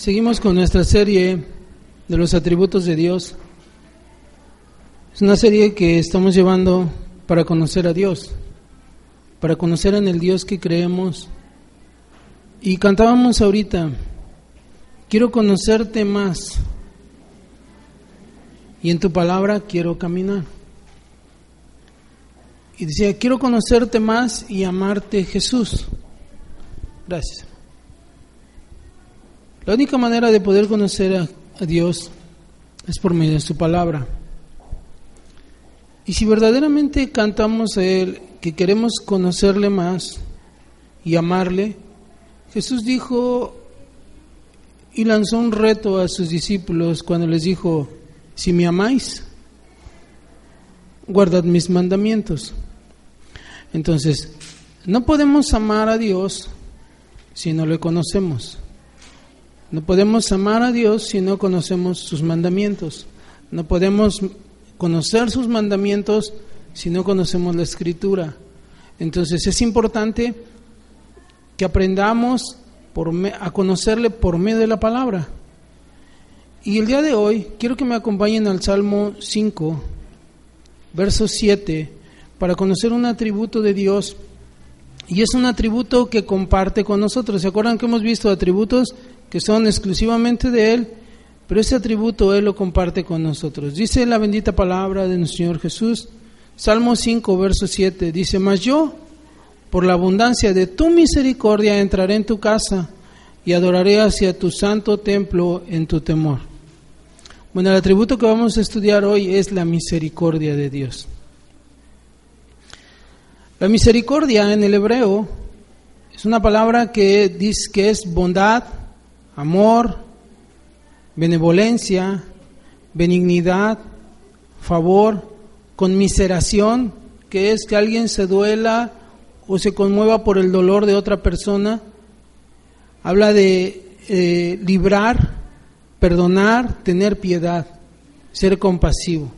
Seguimos con nuestra serie de los atributos de Dios. Es una serie que estamos llevando para conocer a Dios, para conocer en el Dios que creemos. Y cantábamos ahorita, quiero conocerte más y en tu palabra quiero caminar. Y decía, quiero conocerte más y amarte Jesús. Gracias. La única manera de poder conocer a, Dios es por medio de su palabra. Y si verdaderamente cantamos a Él que queremos conocerle más y amarle, Jesús dijo y lanzó un reto a sus discípulos cuando les dijo, si me amáis, guardad mis mandamientos. Entonces, no podemos amar a Dios si no le conocemos. No podemos amar a Dios si no conocemos sus mandamientos. No podemos conocer sus mandamientos si no conocemos la escritura. Entonces es importante que aprendamos por a conocerle por medio de la palabra. Y el día de hoy quiero que me acompañen al Salmo 5, verso 7, para conocer un atributo de Dios. Y es un atributo que comparte con nosotros. ¿Se acuerdan que hemos visto atributos que son exclusivamente de Él? Pero ese atributo Él lo comparte con nosotros. Dice la bendita palabra de nuestro Señor Jesús, Salmo 5, verso 7, dice, mas yo, por la abundancia de tu misericordia, entraré en tu casa y adoraré hacia tu santo templo en tu temor. Bueno, el atributo que vamos a estudiar hoy es la misericordia de Dios. La misericordia en el hebreo es una palabra que dice que es bondad, amor, benevolencia, benignidad, favor, conmiseración, que es que alguien se duela o se conmueva por el dolor de otra persona. Habla de eh, librar, perdonar, tener piedad, ser compasivo.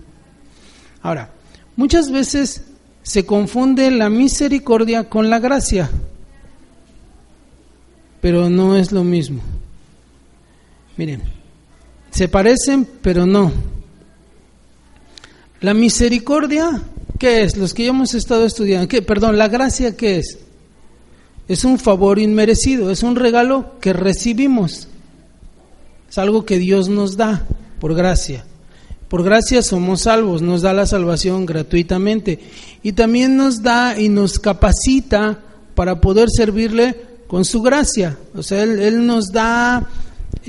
Ahora, muchas veces se confunde la misericordia con la gracia, pero no es lo mismo. Miren, se parecen, pero no. La misericordia, ¿qué es? Los que ya hemos estado estudiando, ¿qué? Perdón, la gracia, ¿qué es? Es un favor inmerecido, es un regalo que recibimos. Es algo que Dios nos da por gracia. Por gracia somos salvos, nos da la salvación gratuitamente. Y también nos da y nos capacita para poder servirle con su gracia. O sea, Él, nos da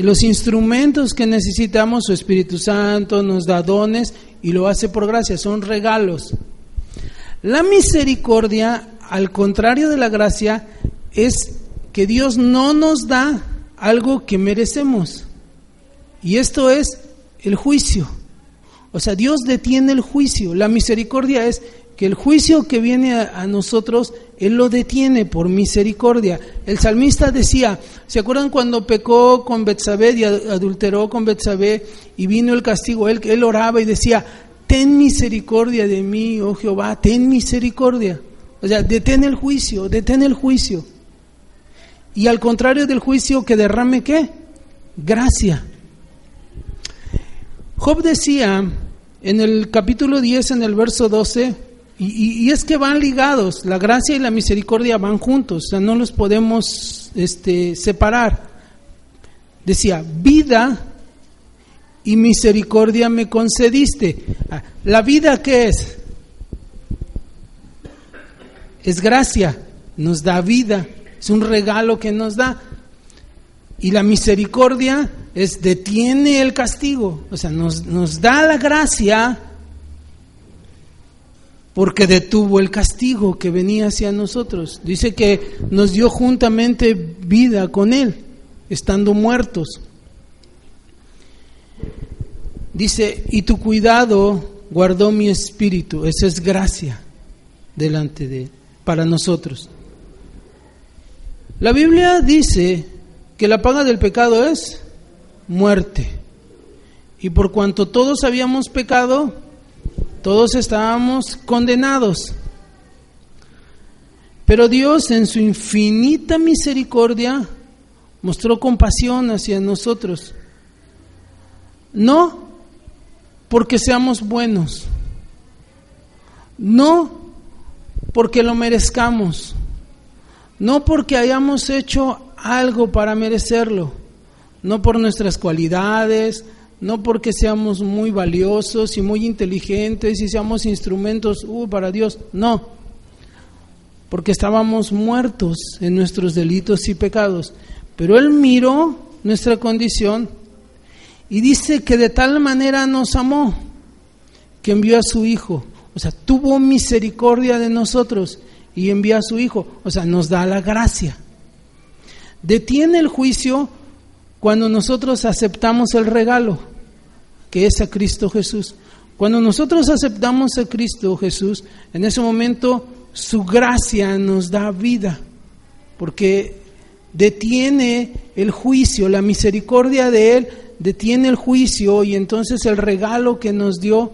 los instrumentos que necesitamos, su Espíritu Santo nos da dones y lo hace por gracia, son regalos. La misericordia, al contrario de la gracia, es que Dios no nos da algo que merecemos. Y esto es el juicio. O sea, Dios detiene el juicio. La misericordia es el juicio que viene a, nosotros, Él lo detiene por misericordia. El salmista decía, ¿se acuerdan cuando pecó con Betsabé y adulteró con Betsabé y vino el castigo? Él, él oraba y decía, ten misericordia de mí, oh Jehová, ten misericordia. O sea, detén el juicio, detén el juicio. Y al contrario del juicio, que derrame qué? Gracia. Job decía en el capítulo 10, en el verso 12, y, es que van ligados, la gracia y la misericordia van juntos, o sea, no los podemos este, separar. Decía, vida y misericordia me concediste. Ah, ¿La vida qué es? Es gracia, nos da vida, es un regalo que nos da. Y la misericordia es detiene el castigo, o sea, nos, nos da la gracia porque detuvo el castigo que venía hacia nosotros. Dice que nos dio juntamente vida con Él, estando muertos. Dice, y tu cuidado guardó mi espíritu. Esa es gracia delante de para nosotros. La Biblia dice que la paga del pecado es muerte. Y por cuanto todos habíamos pecado, todos estábamos condenados. Pero Dios en su infinita misericordia mostró compasión hacia nosotros. No porque seamos buenos, no porque lo merezcamos, no porque hayamos hecho algo para merecerlo, no por nuestras cualidades, no porque seamos muy valiosos y muy inteligentes y seamos instrumentos uh, para Dios, no, porque estábamos muertos en nuestros delitos y pecados. Pero Él miró nuestra condición y dice que de tal manera nos amó que envió a su Hijo. O sea, tuvo misericordia de nosotros y envió a su Hijo. O sea, nos da la gracia. Detiene el juicio cuando nosotros aceptamos el regalo, que es a Cristo Jesús. Cuando nosotros aceptamos a Cristo Jesús, en ese momento su gracia nos da vida, porque detiene el juicio, la misericordia de Él detiene el juicio y entonces el regalo que nos dio,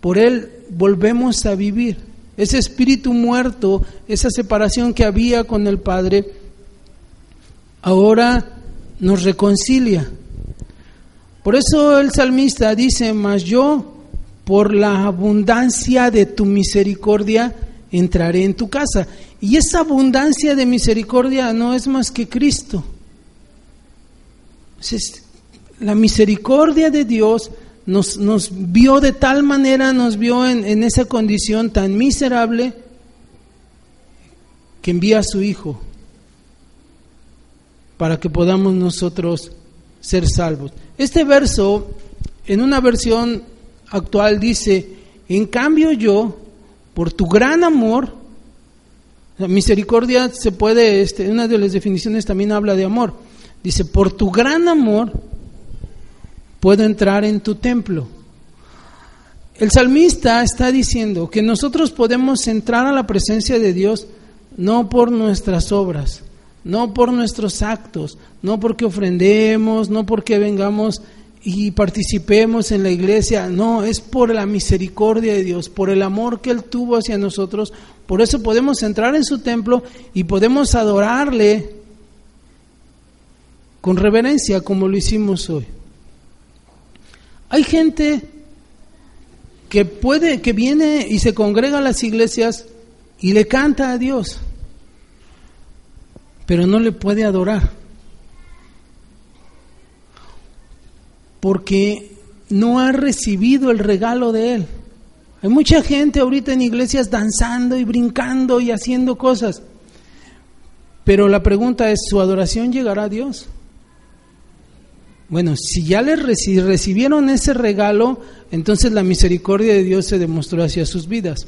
por Él volvemos a vivir. Ese espíritu muerto, esa separación que había con el Padre, ahora nos reconcilia. Por eso el salmista dice, mas yo, por la abundancia de tu misericordia, entraré en tu casa. Y esa abundancia de misericordia no es más que Cristo. La misericordia de Dios nos, nos vio de tal manera, nos vio en, en esa condición tan miserable que envía a su Hijo para que podamos nosotros ser salvos. Este verso, en una versión actual, dice, en cambio yo, por tu gran amor, la misericordia se puede, este, una de las definiciones también habla de amor, dice, por tu gran amor puedo entrar en tu templo. El salmista está diciendo que nosotros podemos entrar a la presencia de Dios no por nuestras obras, no por nuestros actos, no porque ofrendemos, no porque vengamos y participemos en la iglesia, no, es por la misericordia de Dios, por el amor que Él tuvo hacia nosotros, por eso podemos entrar en su templo y podemos adorarle con reverencia como lo hicimos hoy. Hay gente que puede, que viene y se congrega a las iglesias y le canta a Dios pero no le puede adorar. Porque no ha recibido el regalo de Él. Hay mucha gente ahorita en iglesias danzando y brincando y haciendo cosas. Pero la pregunta es, ¿su adoración llegará a Dios? Bueno, si ya le recibieron ese regalo, entonces la misericordia de Dios se demostró hacia sus vidas.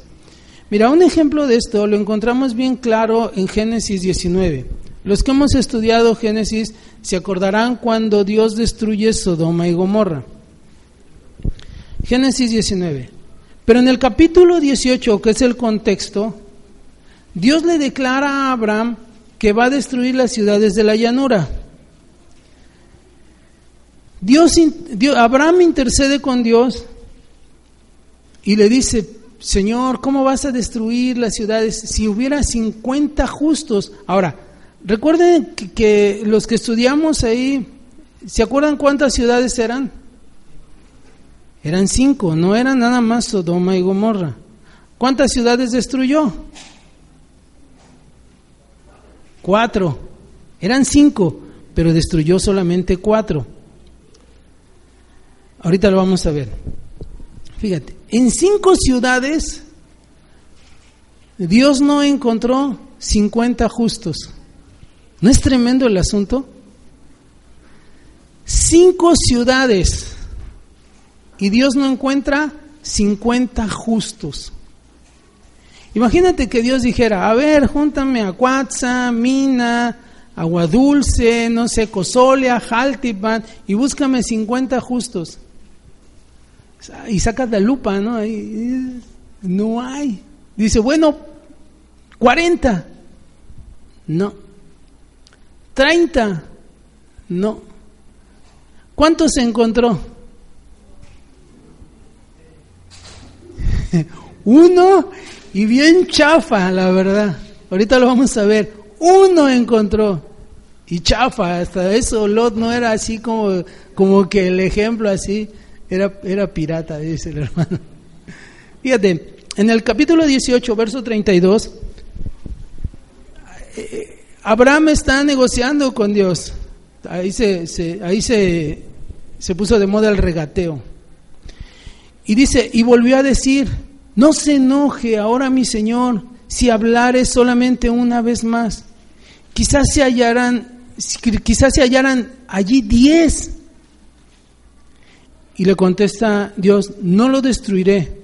Mira, un ejemplo de esto lo encontramos bien claro en Génesis 19. Los que hemos estudiado Génesis se acordarán cuando Dios destruye Sodoma y Gomorra. Génesis 19. Pero en el capítulo 18, que es el contexto, Dios le declara a Abraham que va a destruir las ciudades de la llanura. Dios, Abraham intercede con Dios y le dice, Señor, ¿cómo vas a destruir las ciudades si hubiera 50 justos? Ahora, Recuerden que, los que estudiamos ahí, ¿se acuerdan cuántas ciudades eran? Eran cinco, no eran nada más Sodoma y Gomorra. ¿Cuántas ciudades destruyó? Cuatro. Eran cinco, pero destruyó solamente cuatro. Ahorita lo vamos a ver. Fíjate, en cinco ciudades Dios no encontró 50 justos. ¿No es tremendo el asunto? Cinco ciudades y Dios no encuentra 50 justos. Imagínate que Dios dijera, a ver, júntame a Cuatza, Mina, Agua Dulce, no sé, Cosolia, Jaltipan, y búscame 50 justos. Y sacas la lupa, ¿no? no hay. Dice, bueno, 40. No. ¿30? No. ¿Cuántos se encontró? Uno y bien chafa, la verdad. Ahorita lo vamos a ver. Uno encontró. y chafa, hasta eso Lot no era así como, como que el ejemplo así, era, era pirata, dice el hermano. Fíjate, en el capítulo 18, verso 32, eh, Abraham está negociando con Dios. Ahí se, ahí se, se puso de moda el regateo. Y dice, y volvió a decir, no se enoje ahora mi Señor si hablare solamente una vez más. Quizás se hallarán, quizás se hallaran allí diez. Y le contesta Dios, no lo destruiré.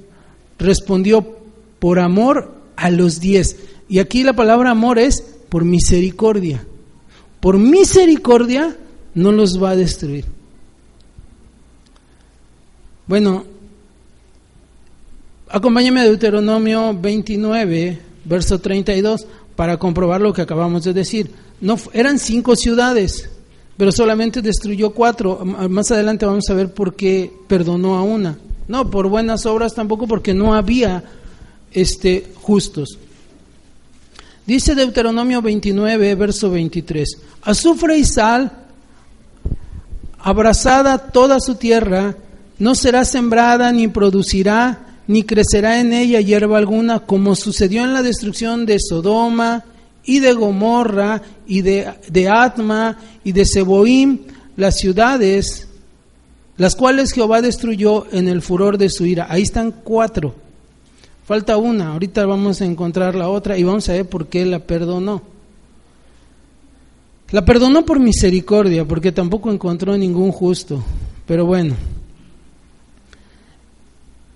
Respondió, por amor a los diez. Y aquí la palabra amor es por misericordia. Por misericordia no los va a destruir. Bueno, acompáñame a Deuteronomio 29, verso 32, para comprobar lo que acabamos de decir. No, eran cinco ciudades, pero solamente destruyó cuatro. Más adelante vamos a ver por qué perdonó a una. No, por buenas obras tampoco, porque no había este, justos. Dice Deuteronomio 29, verso 23, azufre y sal, abrazada toda su tierra, no será sembrada ni producirá ni crecerá en ella hierba alguna, como sucedió en la destrucción de Sodoma y de Gomorra y de, de Atma y de Seboim, las ciudades, las cuales Jehová destruyó en el furor de su ira. Ahí están cuatro. Falta una, ahorita vamos a encontrar la otra y vamos a ver por qué la perdonó. La perdonó por misericordia, porque tampoco encontró ningún justo. Pero bueno,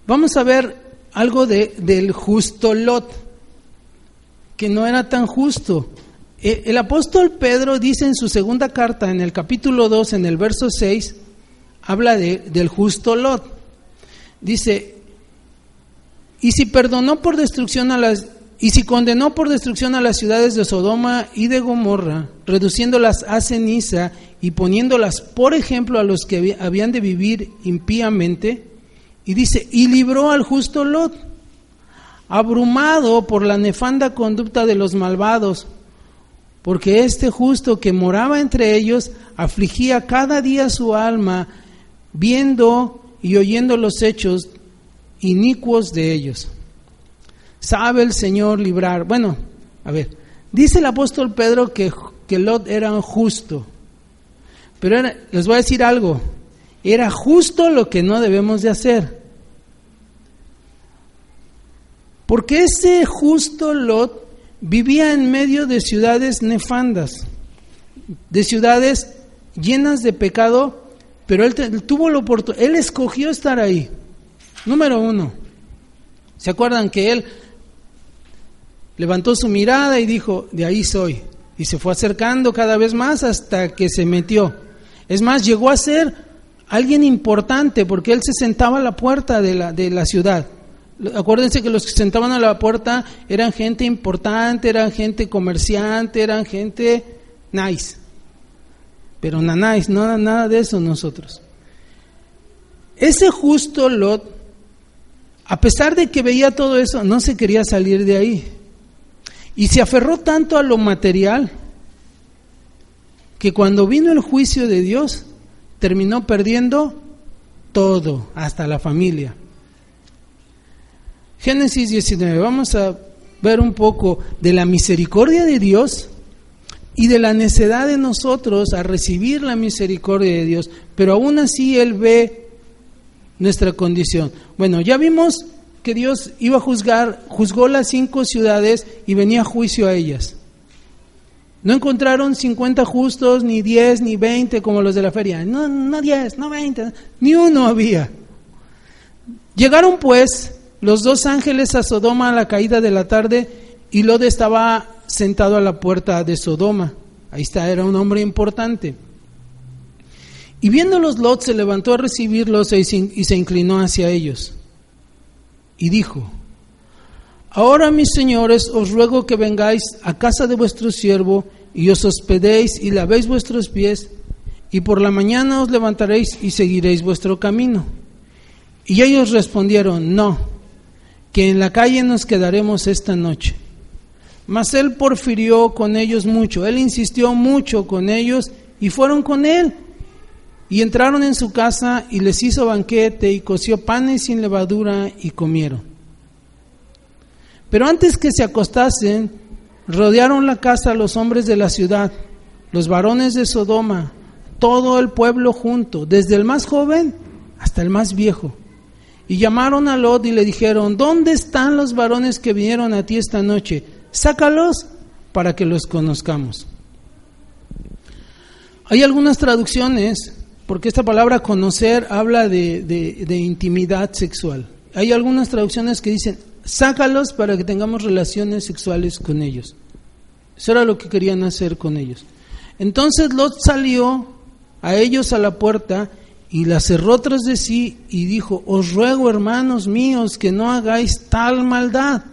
Vamos a ver algo de, del justo Lot, que no era tan justo. E, el apóstol Pedro dice en su segunda carta, en el capítulo 2, en el verso 6, habla de, del justo Lot. Dice, y si perdonó por destrucción a las y si condenó por destrucción a las ciudades de Sodoma y de Gomorra, reduciéndolas a ceniza y poniéndolas por ejemplo a los que habían de vivir impíamente, y dice, y libró al justo Lot, abrumado por la nefanda conducta de los malvados, porque este justo que moraba entre ellos afligía cada día su alma, viendo y oyendo los hechos inicuos de ellos. Sabe el Señor librar. Bueno, a ver, dice el apóstol Pedro que, que Lot era justo, pero les voy a decir algo, era justo lo que no debemos de hacer. Porque ese justo Lot vivía en medio de ciudades nefandas, de ciudades llenas de pecado, pero él, tuvo la oportunidad, él escogió estar ahí. Número uno, ¿se acuerdan que él levantó su mirada y dijo, de ahí soy? Y se fue acercando cada vez más hasta que se metió. Es más, llegó a ser alguien importante porque él se sentaba a la puerta de la, de la ciudad. Acuérdense que los que se sentaban a la puerta eran gente importante, eran gente comerciante, eran gente nice. Pero no nice, no nada de eso nosotros. Ese justo Lot, a pesar de que veía todo eso, no se quería salir de ahí. Y se aferró tanto a lo material que cuando vino el juicio de Dios, terminó perdiendo todo, hasta la familia. Génesis 19, vamos a ver un poco de la misericordia de Dios y de la necedad de nosotros a recibir la misericordia de Dios, pero aún así Él ve nuestra condición. Bueno, ya vimos que Dios iba a juzgar, juzgó las cinco ciudades y venía juicio a ellas. No encontraron 50 justos, ni 10, ni 20 como los de la feria. No, no 10, no 20, ni uno había. Llegaron pues los dos ángeles a Sodoma a la caída de la tarde y Lot estaba sentado a la puerta de Sodoma. Ahí está, era un hombre importante. Y viéndolos, Lot se levantó a recibirlos y se inclinó hacia ellos. Y dijo, Ahora, mis señores, os ruego que vengáis a casa de vuestro siervo y os hospedéis y lavéis vuestros pies, y por la mañana os levantaréis y seguiréis vuestro camino. Y ellos respondieron, no, que en la calle nos quedaremos esta noche. Mas él porfirió con ellos mucho, él insistió mucho con ellos y fueron con él. Y entraron en su casa y les hizo banquete y coció panes sin levadura y comieron. Pero antes que se acostasen, rodearon la casa los hombres de la ciudad, los varones de Sodoma, todo el pueblo junto, desde el más joven hasta el más viejo. Y llamaron a Lot y le dijeron, ¿dónde están los varones que vinieron a ti esta noche? Sácalos para que los conozcamos. Hay algunas traducciones, porque esta palabra conocer habla de, intimidad sexual. Hay algunas traducciones que dicen, sácalos para que tengamos relaciones sexuales con ellos. Eso era lo que querían hacer con ellos. Entonces Lot salió a ellos a la puerta y la cerró tras de sí y dijo, os ruego hermanos míos que no hagáis tal maldad.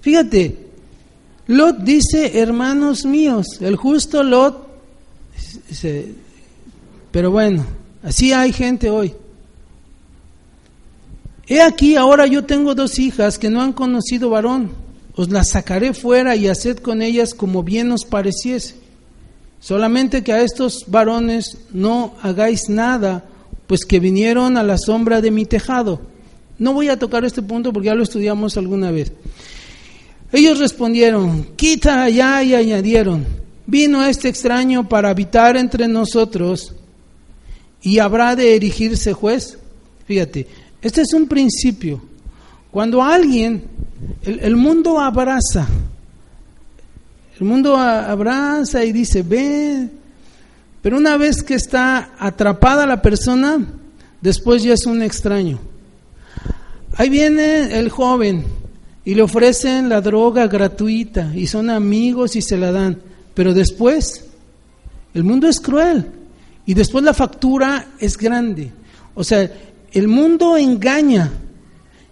Fíjate, Lot dice, hermanos míos, el justo Lot, pero bueno, así hay gente hoy. He aquí, ahora yo tengo dos hijas que no han conocido varón, os las sacaré fuera y haced con ellas como bien os pareciese. Solamente que a estos varones no hagáis nada, pues que vinieron a la sombra de mi tejado. No voy a tocar este punto porque ya lo estudiamos alguna vez. Ellos respondieron, quita allá y añadieron, vino este extraño para habitar entre nosotros y habrá de erigirse juez. Fíjate, este es un principio. Cuando alguien, el, mundo abraza, el mundo abraza y dice, ven, pero una vez que está atrapada la persona, después ya es un extraño. Ahí viene el joven, y le ofrecen la droga gratuita y son amigos y se la dan. Pero después, el mundo es cruel y después la factura es grande. O sea, el mundo engaña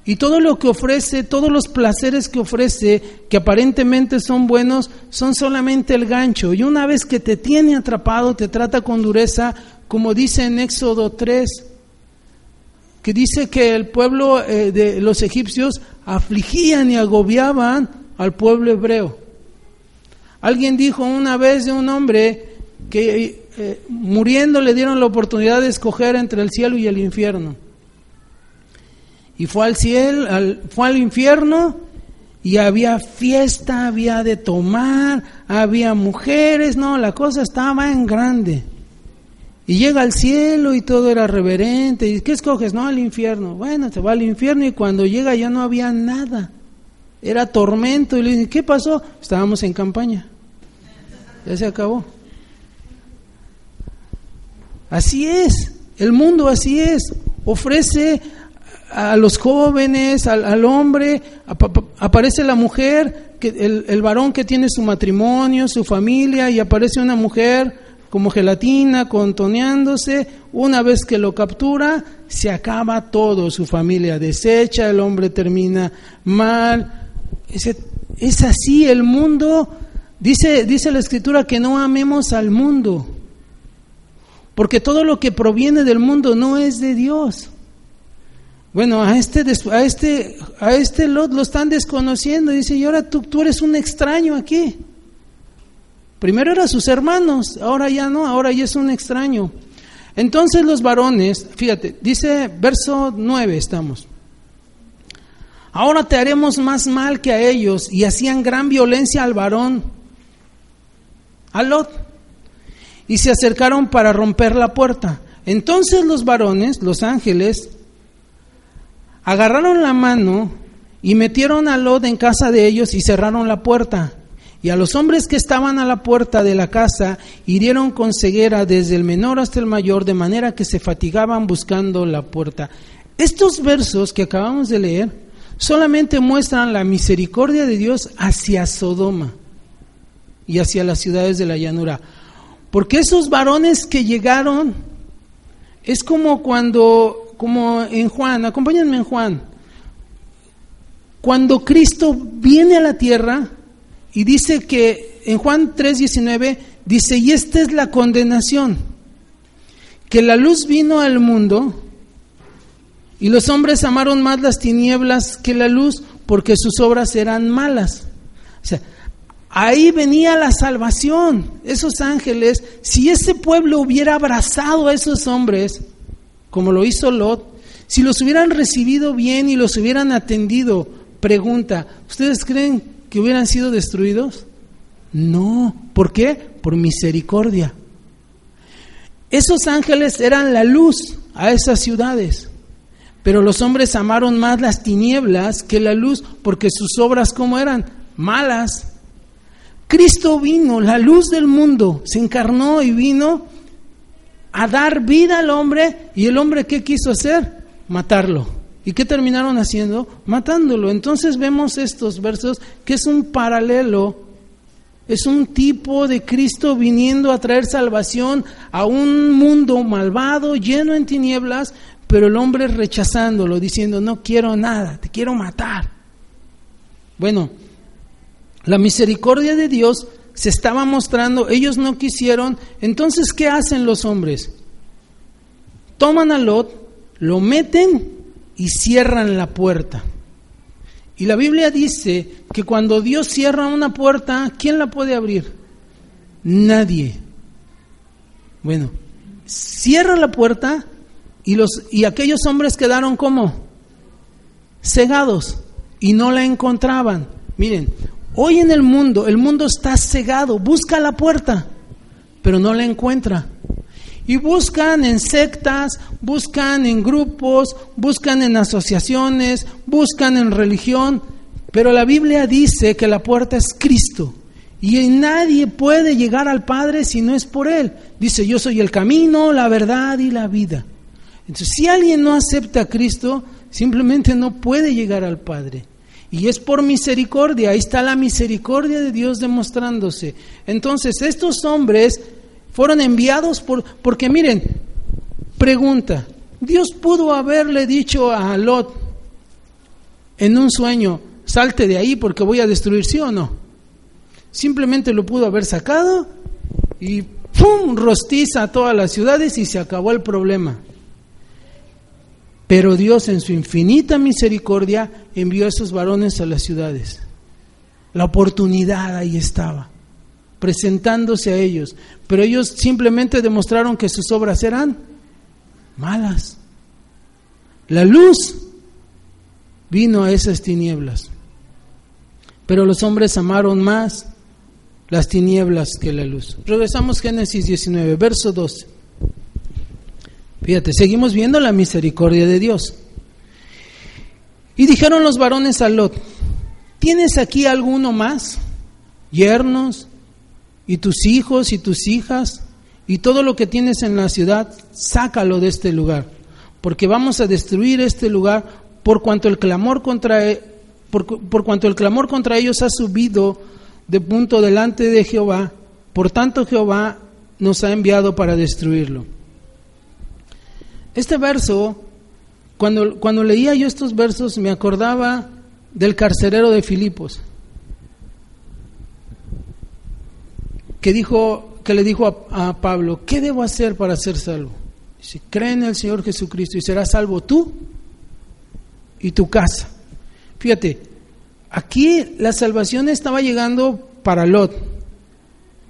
y todo lo que ofrece, todos los placeres que ofrece, que aparentemente son buenos, son solamente el gancho. Y una vez que te tiene atrapado, te trata con dureza, como dice en Éxodo 3, que dice que el pueblo eh, de los egipcios afligían y agobiaban al pueblo hebreo. Alguien dijo una vez de un hombre que eh, muriendo le dieron la oportunidad de escoger entre el cielo y el infierno. Y fue al cielo, fue al infierno y había fiesta, había de tomar, había mujeres, no, la cosa estaba en grande. Y llega al cielo y todo era reverente. ¿Y qué escoges? No, al infierno. Bueno, se va al infierno y cuando llega ya no había nada. Era tormento. Y le dicen, ¿qué pasó? Estábamos en campaña. Ya se acabó. Así es. El mundo así es. Ofrece a los jóvenes, al, hombre, aparece la mujer, el, el varón que tiene su matrimonio, su familia, y aparece una mujer como gelatina, contoneándose. Una vez que lo captura, se acaba todo, su familia desecha, el hombre termina mal. Es, así el mundo. Dice, dice la escritura que no amemos al mundo, porque todo lo que proviene del mundo no es de Dios. Bueno, a este, a este, a este Lot lo están desconociendo. Dice, y ahora tú, tú eres un extraño aquí. Primero eran sus hermanos, ahora ya no, ahora ya es un extraño. Entonces los varones, fíjate, dice verso 9 estamos. Ahora te haremos más mal que a ellos y hacían gran violencia al varón, a Lot, y se acercaron para romper la puerta. Entonces los varones, los ángeles, agarraron la mano y metieron a Lot en casa de ellos y cerraron la puerta. Y a los hombres que estaban a la puerta de la casa hirieron con ceguera desde el menor hasta el mayor, de manera que se fatigaban buscando la puerta. Estos versos que acabamos de leer solamente muestran la misericordia de Dios hacia Sodoma y hacia las ciudades de la llanura. Porque esos varones que llegaron es como cuando, como en Juan, acompáñenme en Juan, cuando Cristo viene a la tierra, y dice que en Juan 3:19 dice, y esta es la condenación, que la luz vino al mundo y los hombres amaron más las tinieblas que la luz porque sus obras eran malas. O sea, Ahí venía la salvación. Esos ángeles, si ese pueblo hubiera abrazado a esos hombres, como lo hizo Lot, si los hubieran recibido bien y los hubieran atendido, pregunta, ¿ustedes creen que hubieran sido destruidos? No. ¿Por qué? Por misericordia. Esos ángeles eran la luz a esas ciudades. Pero los hombres amaron más las tinieblas que la luz, porque sus obras como eran malas. Cristo vino, la luz del mundo, se encarnó y vino a dar vida al hombre y el hombre ¿qué quiso hacer? Matarlo. ¿Y qué terminaron haciendo? Matándolo. Entonces vemos estos versos que es un paralelo, es un tipo de Cristo viniendo a traer salvación a un mundo malvado, lleno en tinieblas, pero el hombre rechazándolo, diciendo, no quiero nada, te quiero matar. Bueno, la misericordia de Dios se estaba mostrando, ellos no quisieron, entonces ¿qué hacen los hombres? Toman a Lot, lo meten y cierran la puerta. Y la Biblia dice que cuando Dios cierra una puerta, ¿quién la puede abrir? Nadie. Bueno, cierra la puerta y, los, y aquellos hombres quedaron como cegados y no la encontraban. Miren, Hoy en el mundo, el mundo está cegado, busca la puerta, pero no la encuentra. Y buscan en sectas, buscan en grupos, buscan en asociaciones, buscan en religión, pero la Biblia dice que la puerta es Cristo. Y nadie puede llegar al Padre si no es por Él. Dice, yo soy el camino, la verdad y la vida. Entonces, si alguien no acepta a Cristo, simplemente no puede llegar al Padre. Y es por misericordia, ahí está la misericordia de Dios demostrándose. Entonces, estos hombres fueron enviados por, porque miren, pregunta, Dios pudo haberle dicho a Lot en un sueño, salte de ahí porque voy a destruir, ¿sí o no? Simplemente lo pudo haber sacado y ¡pum! rostiza a todas las ciudades y se acabó el problema. Pero Dios en su infinita misericordia envió a esos varones a las ciudades. La oportunidad ahí estaba, presentándose a ellos. Pero ellos simplemente demostraron que sus obras eran malas. La luz vino a esas tinieblas. Pero los hombres amaron más las tinieblas que la luz. Regresamos a Génesis 19, verso 12. Fíjate, seguimos viendo la misericordia de Dios. Y dijeron los varones a Lot, ¿tienes aquí alguno más? Yernos, y tus hijos y tus hijas, y todo lo que tienes en la ciudad, sácalo de este lugar, porque vamos a destruir este lugar por cuanto el clamor contra, e, por, por cuanto el clamor contra ellos ha subido de punto delante de Jehová, por tanto Jehová nos ha enviado para destruirlo. Este verso, cuando, cuando leía yo estos versos, me acordaba del carcelero de Filipos, que, dijo, que le dijo a, Pablo, ¿qué debo hacer para ser salvo? Dice, cree en el Señor Jesucristo y serás salvo tú y tu casa. Fíjate, aquí la salvación estaba llegando para Lot,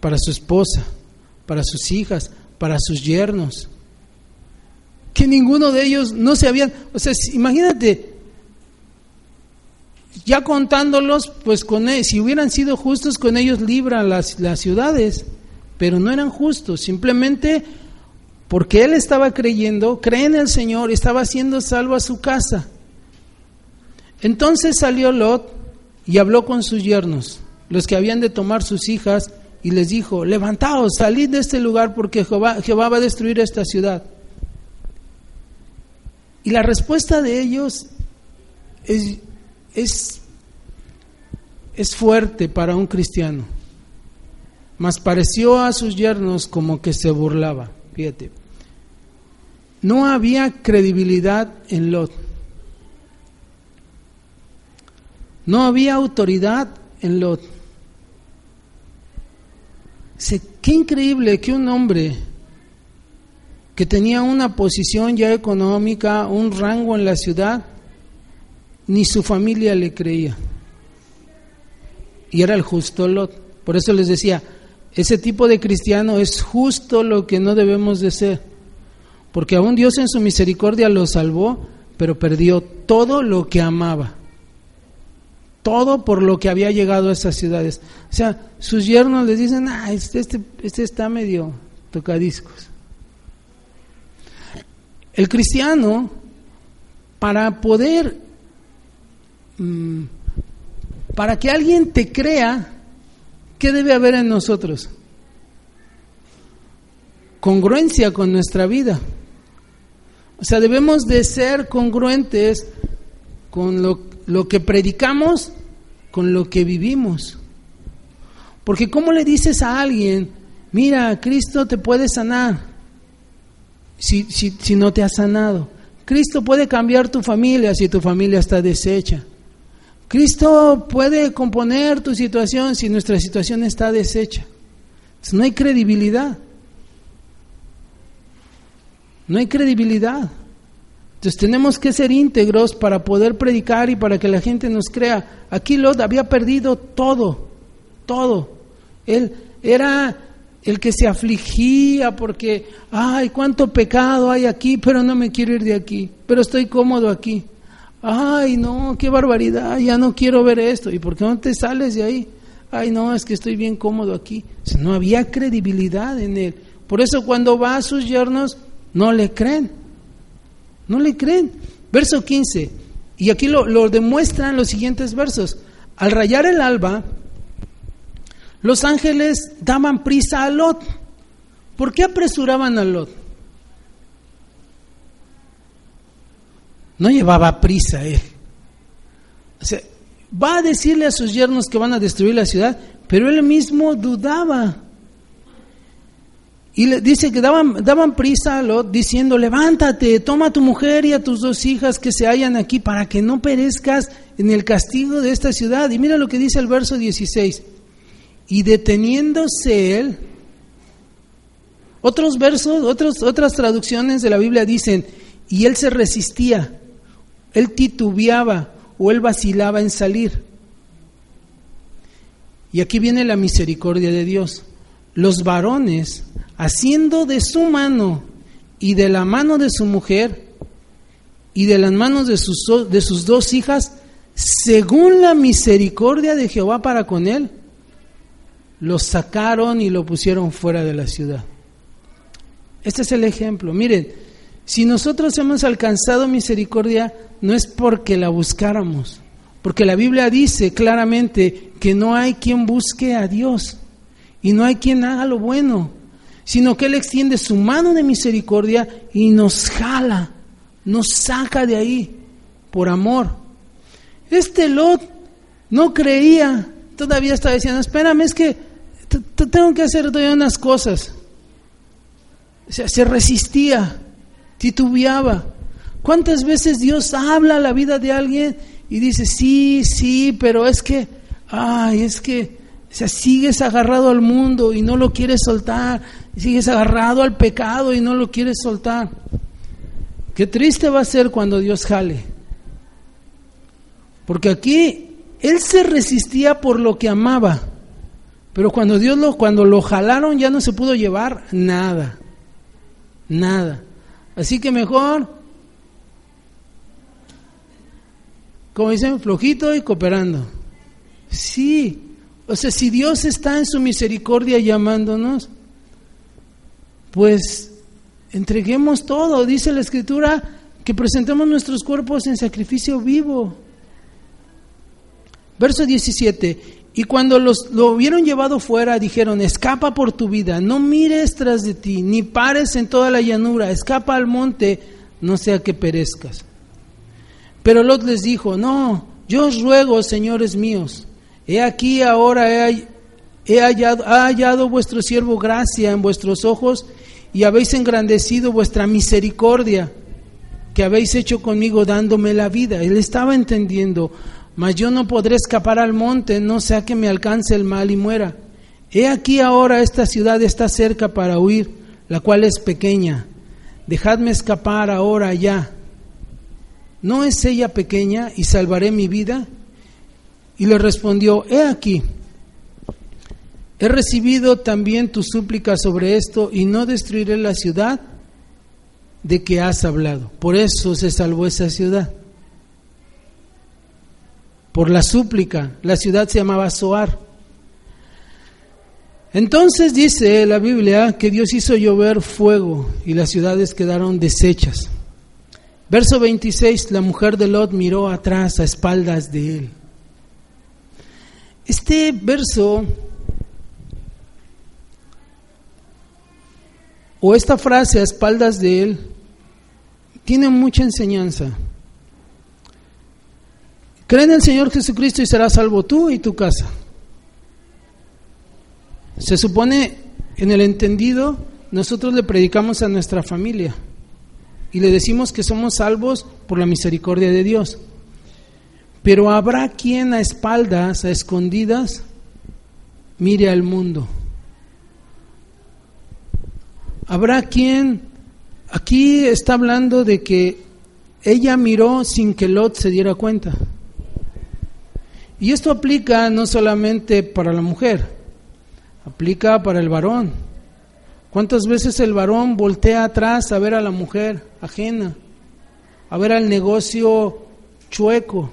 para su esposa, para sus hijas, para sus yernos, que ninguno de ellos no se habían, o sea, imagínate, ya contándolos, pues con e, si hubieran sido justos con ellos libran las, las ciudades, pero no eran justos, simplemente porque él estaba creyendo, cree en el Señor, estaba siendo salvo a su casa. Entonces salió Lot y habló con sus yernos, los que habían de tomar sus hijas, y les dijo, levantaos, salid de este lugar porque Jehová, Jehová va a destruir esta ciudad. Y la respuesta de ellos es, es, es fuerte para un cristiano. Mas pareció a sus yernos como que se burlaba. Fíjate. No había credibilidad en Lot. No había autoridad en Lot. Qué increíble que un hombre que tenía una posición ya económica, un rango en la ciudad, ni su familia le creía. Y era el justo Lot. Por eso les decía, ese tipo de cristiano es justo lo que no debemos de ser. Porque aún Dios en su misericordia lo salvó, pero perdió todo lo que amaba. Todo por lo que había llegado a esas ciudades. O sea, sus yernos les dicen, ah, este, este, este está medio tocadiscos. El cristiano, para poder, mm, para que alguien te crea, ¿qué debe haber en nosotros? Congruencia con nuestra vida. O sea, debemos de ser congruentes con lo, lo que predicamos, con lo que vivimos. Porque ¿cómo le dices a alguien, mira, Cristo te puede sanar si, si, si no te ha sanado? Cristo puede cambiar tu familia si tu familia está deshecha. Cristo puede componer tu situación si nuestra situación está deshecha. no hay credibilidad. No hay credibilidad. Entonces tenemos que ser íntegros para poder predicar y para que la gente nos crea. Aquí Lot había perdido todo, todo. Él era el que se afligía porque, ay, cuánto pecado hay aquí, pero no me quiero ir de aquí, pero estoy cómodo aquí. Ay, no, qué barbaridad, ya no quiero ver esto. ¿Y por qué no te sales de ahí? Ay, no, es que estoy bien cómodo aquí. no había credibilidad en él. Por eso cuando va a sus yernos, no le creen. No le creen. Verso 15. Y aquí lo, lo demuestran los siguientes versos. Al rayar el alba, los ángeles daban prisa a Lot. ¿Por qué apresuraban a Lot? No llevaba prisa él. O sea, va a decirle a sus yernos que van a destruir la ciudad, pero él mismo dudaba. Y le dice que daban, daban prisa a Lot diciendo, levántate, toma a tu mujer y a tus dos hijas que se hallan aquí para que no perezcas en el castigo de esta ciudad. Y mira lo que dice el verso 16. Y deteniéndose él, otros versos, otros, otras traducciones de la Biblia dicen, y él se resistía, él titubeaba o él vacilaba en salir. Y aquí viene la misericordia de Dios. Los varones haciendo de su mano y de la mano de su mujer y de las manos de sus, de sus dos hijas, según la misericordia de Jehová para con él, los sacaron y lo pusieron fuera de la ciudad. Este es el ejemplo. Miren, si nosotros hemos alcanzado misericordia, no es porque la buscáramos, porque la Biblia dice claramente que no hay quien busque a Dios y no hay quien haga lo bueno sino que Él extiende su mano de misericordia y nos jala, nos saca de ahí por amor. Este Lot no creía, todavía estaba diciendo, espérame, es que tengo que hacer todavía unas cosas. Se resistía, titubeaba. ¿Cuántas veces Dios habla a la vida de alguien y dice, sí, sí, pero es que, ay, es que, o sigues agarrado al mundo y no lo quieres soltar, sigues agarrado al pecado y no lo quieres soltar. Qué triste va a ser cuando Dios jale. Porque aquí él se resistía por lo que amaba. Pero cuando Dios lo cuando lo jalaron ya no se pudo llevar nada. Nada. Así que mejor como dicen, flojito y cooperando. Sí. O sea, si Dios está en su misericordia llamándonos, pues entreguemos todo. Dice la Escritura que presentemos nuestros cuerpos en sacrificio vivo. Verso 17. Y cuando los, lo hubieron llevado fuera, dijeron, escapa por tu vida, no mires tras de ti, ni pares en toda la llanura, escapa al monte, no sea que perezcas. Pero Lot les dijo, no, yo os ruego, señores míos, he aquí ahora he, ha hallado vuestro siervo gracia en vuestros ojos y habéis engrandecido vuestra misericordia que habéis hecho conmigo dándome la vida. Él estaba entendiendo, mas yo no podré escapar al monte, no sea que me alcance el mal y muera. He aquí ahora esta ciudad está cerca para huir, la cual es pequeña. Dejadme escapar ahora ya. ¿No es ella pequeña y salvaré mi vida? Y le respondió, he aquí, he recibido también tu súplica sobre esto y no destruiré la ciudad de que has hablado. Por eso se salvó esa ciudad. Por la súplica, la ciudad se llamaba Soar. Entonces dice la Biblia que Dios hizo llover fuego y las ciudades quedaron deshechas. Verso 26, la mujer de Lot miró atrás a espaldas de él. Este verso o esta frase a espaldas de él tiene mucha enseñanza. Cree en el Señor Jesucristo y serás salvo tú y tu casa. Se supone, en el entendido, nosotros le predicamos a nuestra familia y le decimos que somos salvos por la misericordia de Dios. Pero habrá quien a espaldas, a escondidas, mire al mundo. Habrá quien, aquí está hablando de que ella miró sin que Lot se diera cuenta. Y esto aplica no solamente para la mujer, aplica para el varón. ¿Cuántas veces el varón voltea atrás a ver a la mujer ajena, a ver al negocio chueco?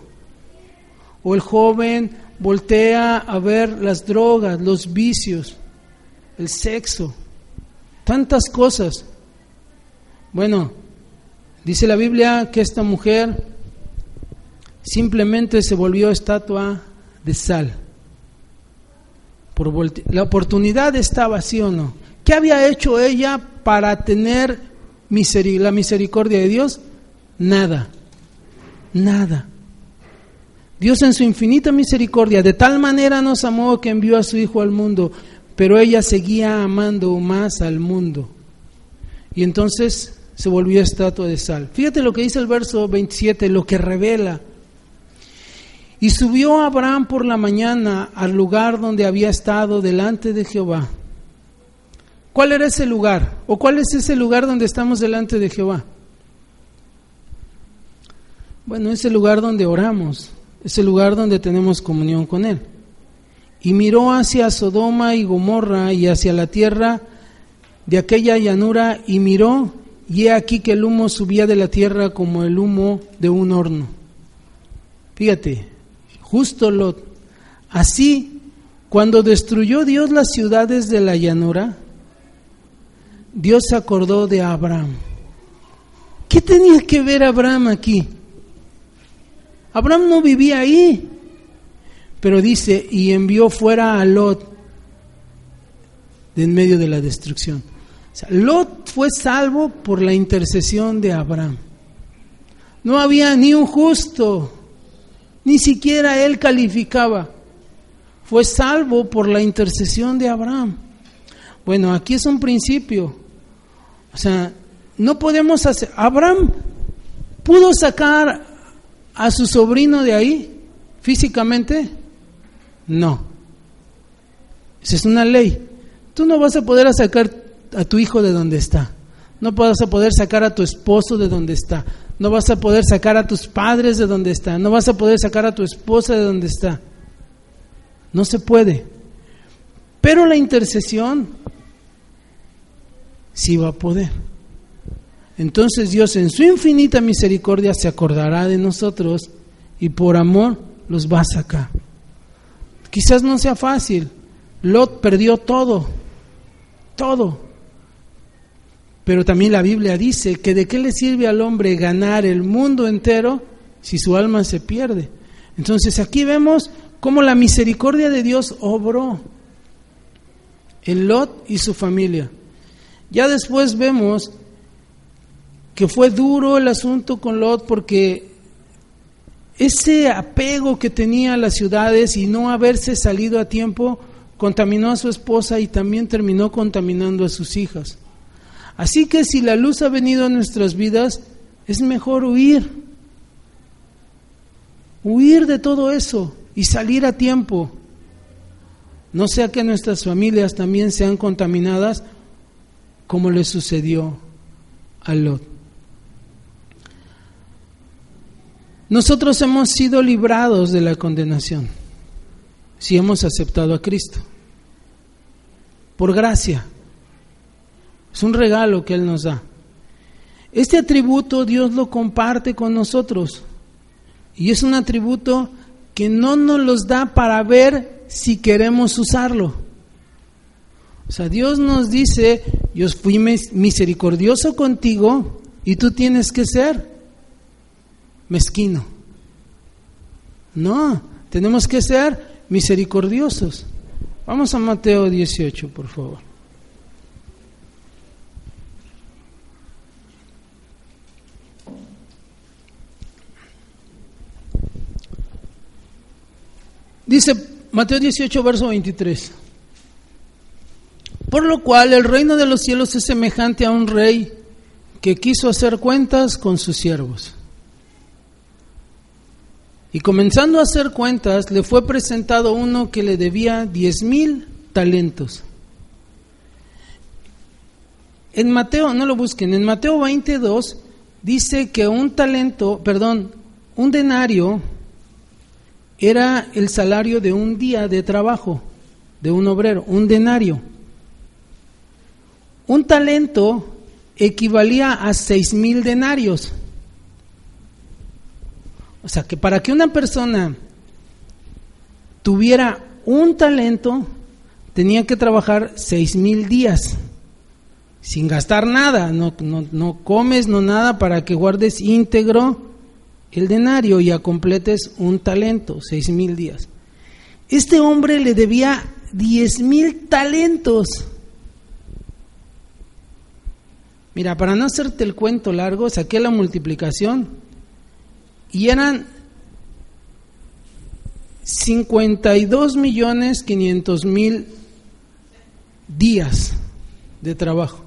O el joven voltea a ver las drogas, los vicios, el sexo, tantas cosas. Bueno, dice la Biblia que esta mujer simplemente se volvió estatua de sal la oportunidad estaba, sí o no. ¿Qué había hecho ella para tener la misericordia de Dios? Nada, nada. Dios en su infinita misericordia de tal manera nos amó que envió a su Hijo al mundo, pero ella seguía amando más al mundo. Y entonces se volvió estatua de sal. Fíjate lo que dice el verso 27, lo que revela y subió Abraham por la mañana al lugar donde había estado delante de Jehová. ¿Cuál era ese lugar? ¿O cuál es ese lugar donde estamos delante de Jehová? Bueno, es el lugar donde oramos, es el lugar donde tenemos comunión con Él. Y miró hacia Sodoma y Gomorra y hacia la tierra de aquella llanura y miró, y he aquí que el humo subía de la tierra como el humo de un horno. Fíjate, justo Lot. Así, cuando destruyó Dios las ciudades de la llanura, Dios se acordó de Abraham. ¿Qué tenía que ver Abraham aquí? Abraham no vivía ahí, pero dice, y envió fuera a Lot de en medio de la destrucción. Lot fue salvo por la intercesión de Abraham. No había ni un justo, ni siquiera él calificaba. Fue salvo por la intercesión de Abraham. Bueno, aquí es un principio. O sea, no podemos hacer... Abraham pudo sacar a su sobrino de ahí físicamente. No. Esa es una ley. Tú no vas a poder sacar a tu hijo de donde está. No vas a poder sacar a tu esposo de donde está. No vas a poder sacar a tus padres de donde están. No vas a poder sacar a tu esposa de donde está. No se puede. Pero la intercesión sí va a poder. Entonces Dios en su infinita misericordia se acordará de nosotros y por amor los va a sacar. Quizás no sea fácil. Lot perdió todo, todo. Pero también la Biblia dice que de qué le sirve al hombre ganar el mundo entero si su alma se pierde. Entonces aquí vemos cómo la misericordia de Dios obró en Lot y su familia. Ya después vemos que fue duro el asunto con Lot porque ese apego que tenía a las ciudades y no haberse salido a tiempo contaminó a su esposa y también terminó contaminando a sus hijas. Así que si la luz ha venido a nuestras vidas, es mejor huir. Huir de todo eso y salir a tiempo. No sea que nuestras familias también sean contaminadas como le sucedió a Lot. Nosotros hemos sido librados de la condenación si hemos aceptado a Cristo. por gracia. Es un regalo que Él nos da. Este atributo Dios lo comparte con nosotros. Y es un atributo que no nos los da para ver si queremos usarlo. O sea, Dios nos dice, yo fui misericordioso contigo y tú tienes que ser mezquino. No, tenemos que ser misericordiosos. Vamos a Mateo 18, por favor. Dice Mateo 18, verso 23. Por lo cual el reino de los cielos es semejante a un rey que quiso hacer cuentas con sus siervos. Y comenzando a hacer cuentas, le fue presentado uno que le debía diez mil talentos. En Mateo, no lo busquen, en Mateo 22 dice que un talento, perdón, un denario era el salario de un día de trabajo de un obrero, un denario. Un talento equivalía a seis mil denarios. O sea que para que una persona tuviera un talento, tenía que trabajar seis mil días sin gastar nada, no, no, no comes, no nada, para que guardes íntegro el denario y completes un talento, seis mil días. Este hombre le debía diez mil talentos. Mira, para no hacerte el cuento largo, saqué la multiplicación y eran 52 millones 500 mil días de trabajo.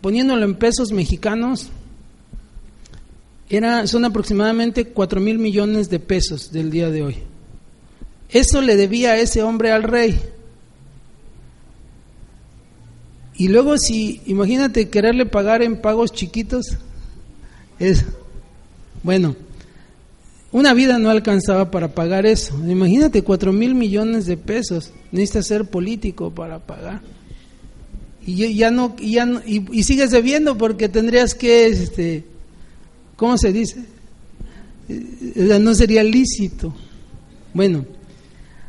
Poniéndolo en pesos mexicanos, son aproximadamente 4 mil millones de pesos del día de hoy. Eso le debía a ese hombre al rey. Y luego si, imagínate quererle pagar en pagos chiquitos, es, bueno, una vida no alcanzaba para pagar eso. Imagínate, 4 mil millones de pesos. Necesitas ser político para pagar. Y ya no, ya no, y sigues debiendo porque tendrías que este, ¿cómo se dice? Eh, no sería lícito. Bueno,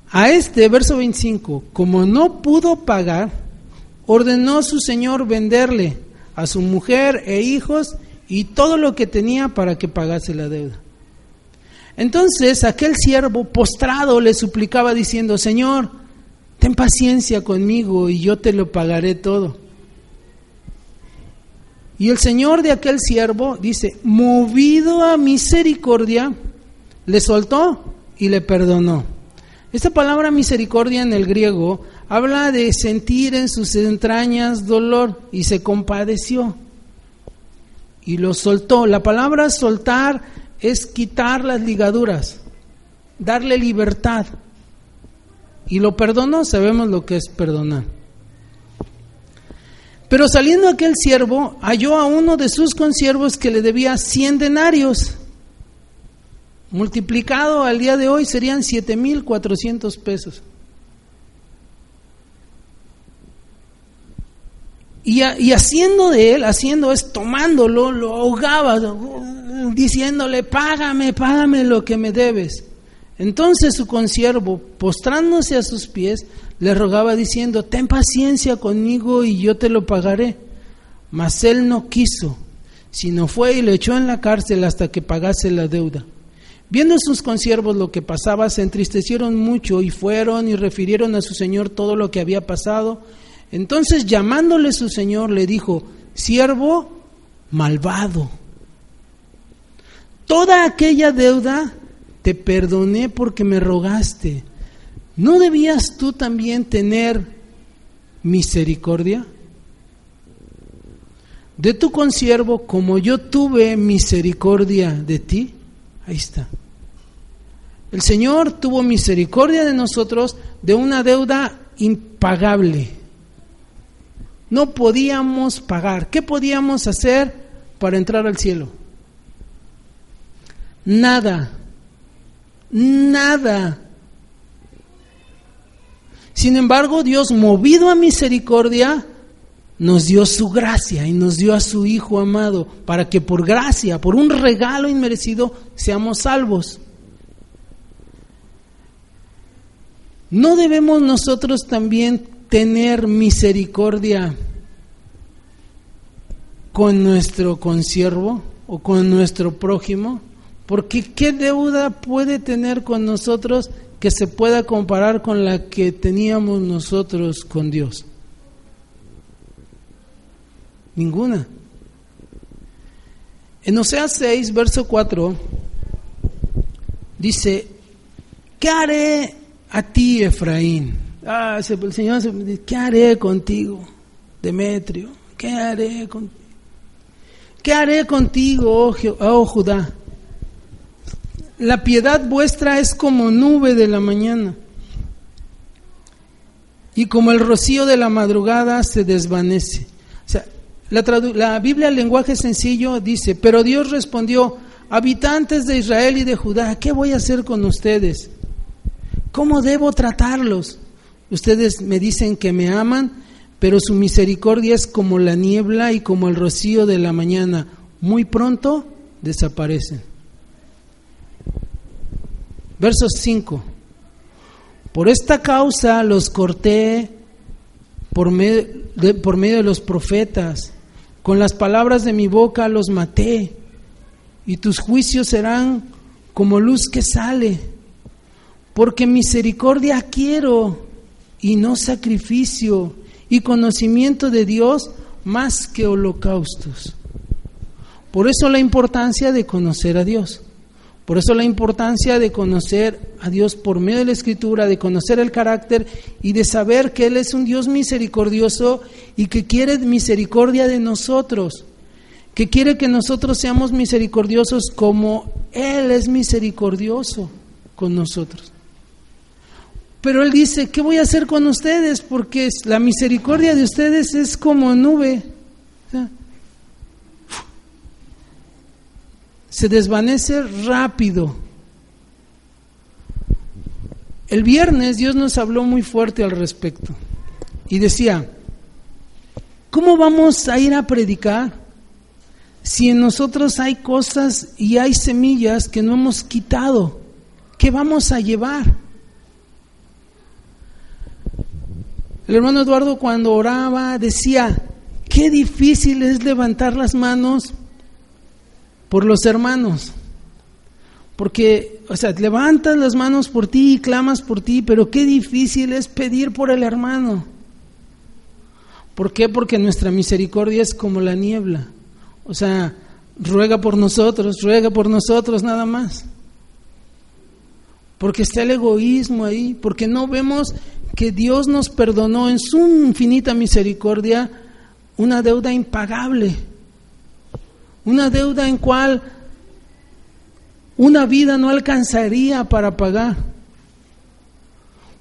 a este verso 25, como no pudo pagar, ordenó su señor venderle a su mujer e hijos y todo lo que tenía para que pagase la deuda. Entonces aquel siervo postrado le suplicaba diciendo, Señor, ten paciencia conmigo y yo te lo pagaré todo. Y el Señor de aquel siervo dice, movido a misericordia, le soltó y le perdonó. Esta palabra misericordia en el griego habla de sentir en sus entrañas dolor y se compadeció y lo soltó. La palabra soltar es quitar las ligaduras, darle libertad. Y lo perdonó, sabemos lo que es perdonar. Pero saliendo aquel siervo, halló a uno de sus consiervos que le debía cien denarios. Multiplicado al día de hoy serían siete mil cuatrocientos pesos. Y, y, haciendo de él, haciendo es tomándolo, lo ahogaba, diciéndole, págame, págame lo que me debes. Entonces su consiervo, postrándose a sus pies, le rogaba diciendo, ten paciencia conmigo y yo te lo pagaré. Mas él no quiso, sino fue y le echó en la cárcel hasta que pagase la deuda. Viendo sus consiervos lo que pasaba, se entristecieron mucho y fueron y refirieron a su señor todo lo que había pasado. Entonces llamándole su señor le dijo, siervo malvado, toda aquella deuda te perdoné porque me rogaste ¿no debías tú también tener misericordia? De tu consiervo como yo tuve misericordia de ti. Ahí está. El Señor tuvo misericordia de nosotros de una deuda impagable. No podíamos pagar. ¿Qué podíamos hacer para entrar al cielo? Nada. Nada. Sin embargo, Dios, movido a misericordia, nos dio su gracia y nos dio a su Hijo amado para que por gracia, por un regalo inmerecido, seamos salvos. ¿No debemos nosotros también tener misericordia con nuestro consiervo o con nuestro prójimo? Porque ¿qué deuda puede tener con nosotros que se pueda comparar con la que teníamos nosotros con Dios? Ninguna. En Oseas 6, verso 4, dice, ¿qué haré a ti, Efraín? Ah, el Señor se dice, ¿qué haré contigo, Demetrio? ¿Qué haré contigo? ¿Qué haré contigo, oh, oh Judá? La piedad vuestra es como nube de la mañana y como el rocío de la madrugada se desvanece. La, Biblia, el lenguaje sencillo, dice, pero Dios respondió, habitantes de Israel y de Judá, ¿qué voy a hacer con ustedes? ¿Cómo debo tratarlos? Ustedes me dicen que me aman, pero su misericordia es como la niebla y como el rocío de la mañana. Muy pronto desaparecen. Verso 5. Por esta causa los corté por por medio de los profetas con las palabras de mi boca los maté, y tus juicios serán como luz que sale, porque misericordia quiero y no sacrificio, y conocimiento de Dios más que holocaustos. Por eso la importancia de conocer a Dios. Por eso la importancia de conocer a Dios por medio de la Escritura, de conocer el carácter y de saber que Él es un Dios misericordioso y que quiere misericordia de nosotros, que quiere que nosotros seamos misericordiosos como Él es misericordioso con nosotros. Pero Él dice, ¿qué voy a hacer con ustedes? Porque la misericordia de ustedes es como nube se desvanece rápido. El viernes Dios nos habló muy fuerte al respecto y decía, ¿cómo vamos a ir a predicar si en nosotros hay cosas y hay semillas que no hemos quitado? ¿Qué vamos a llevar? El hermano Eduardo cuando oraba decía, qué difícil es levantar las manos por los hermanos. Porque, o sea, levantas las manos por ti y clamas por ti, pero qué difícil es pedir por el hermano. ¿Por qué? Porque nuestra misericordia es como la niebla. O sea, ruega por nosotros, ruega por nosotros nada más. Porque está el egoísmo ahí, porque no vemos que Dios nos perdonó en su infinita misericordia una deuda impagable una deuda en cual una vida no alcanzaría para pagar.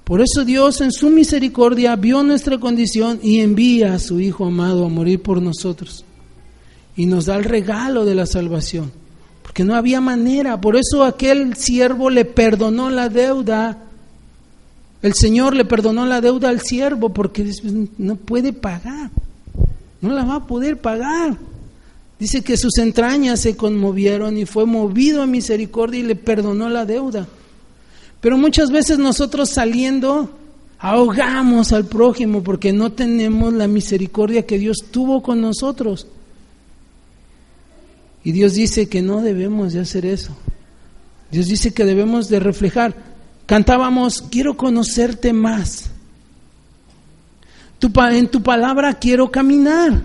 Por eso Dios en su misericordia vio nuestra condición y envía a su Hijo amado a morir por nosotros. Y nos da el regalo de la salvación. Porque no había manera. Por eso aquel siervo le perdonó la deuda. El Señor le perdonó la deuda al siervo porque no puede pagar. No la va a poder pagar. Dice que sus entrañas se conmovieron y fue movido a misericordia y le perdonó la deuda. Pero muchas veces nosotros saliendo ahogamos al prójimo porque no tenemos la misericordia que Dios tuvo con nosotros. Y Dios dice que no debemos de hacer eso. Dios dice que debemos de reflejar. Cantábamos, quiero conocerte más. en tu palabra quiero caminar.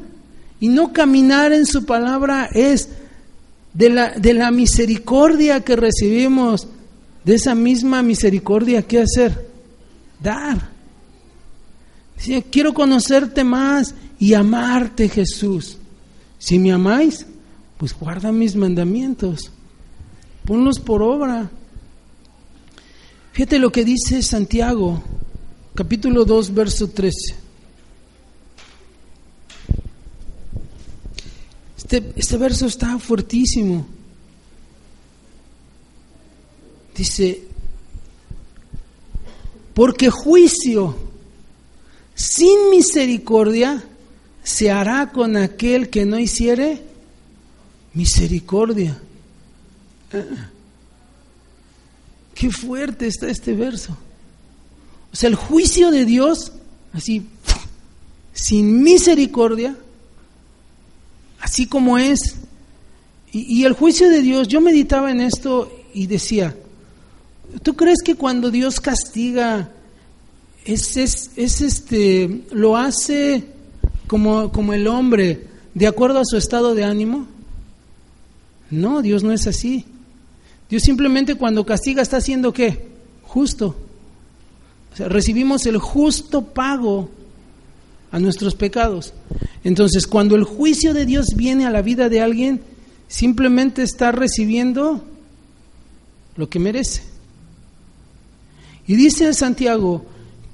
Y no caminar en su palabra es de la, de la misericordia que recibimos, de esa misma misericordia, ¿qué hacer? Dar. quiero conocerte más y amarte, Jesús. Si me amáis, pues guarda mis mandamientos, ponlos por obra. Fíjate lo que dice Santiago, capítulo 2, verso 13. Este, este, verso está fuertísimo. Dice, porque juicio sin misericordia se hará con aquel que no hiciere misericordia. Qué fuerte está este verso. O sea, el juicio de Dios, así, sin misericordia, así como es. Y, el juicio de Dios, yo meditaba en esto y decía, ¿tú crees que cuando Dios castiga, es, es, es este, lo hace como, como el hombre, de acuerdo a su estado de ánimo? No, Dios no es así. Dios simplemente cuando castiga está haciendo qué? Justo. O sea, recibimos el justo pago a nuestros pecados. Entonces, cuando el juicio de Dios viene a la vida de alguien, simplemente está recibiendo lo que merece. Y dice Santiago,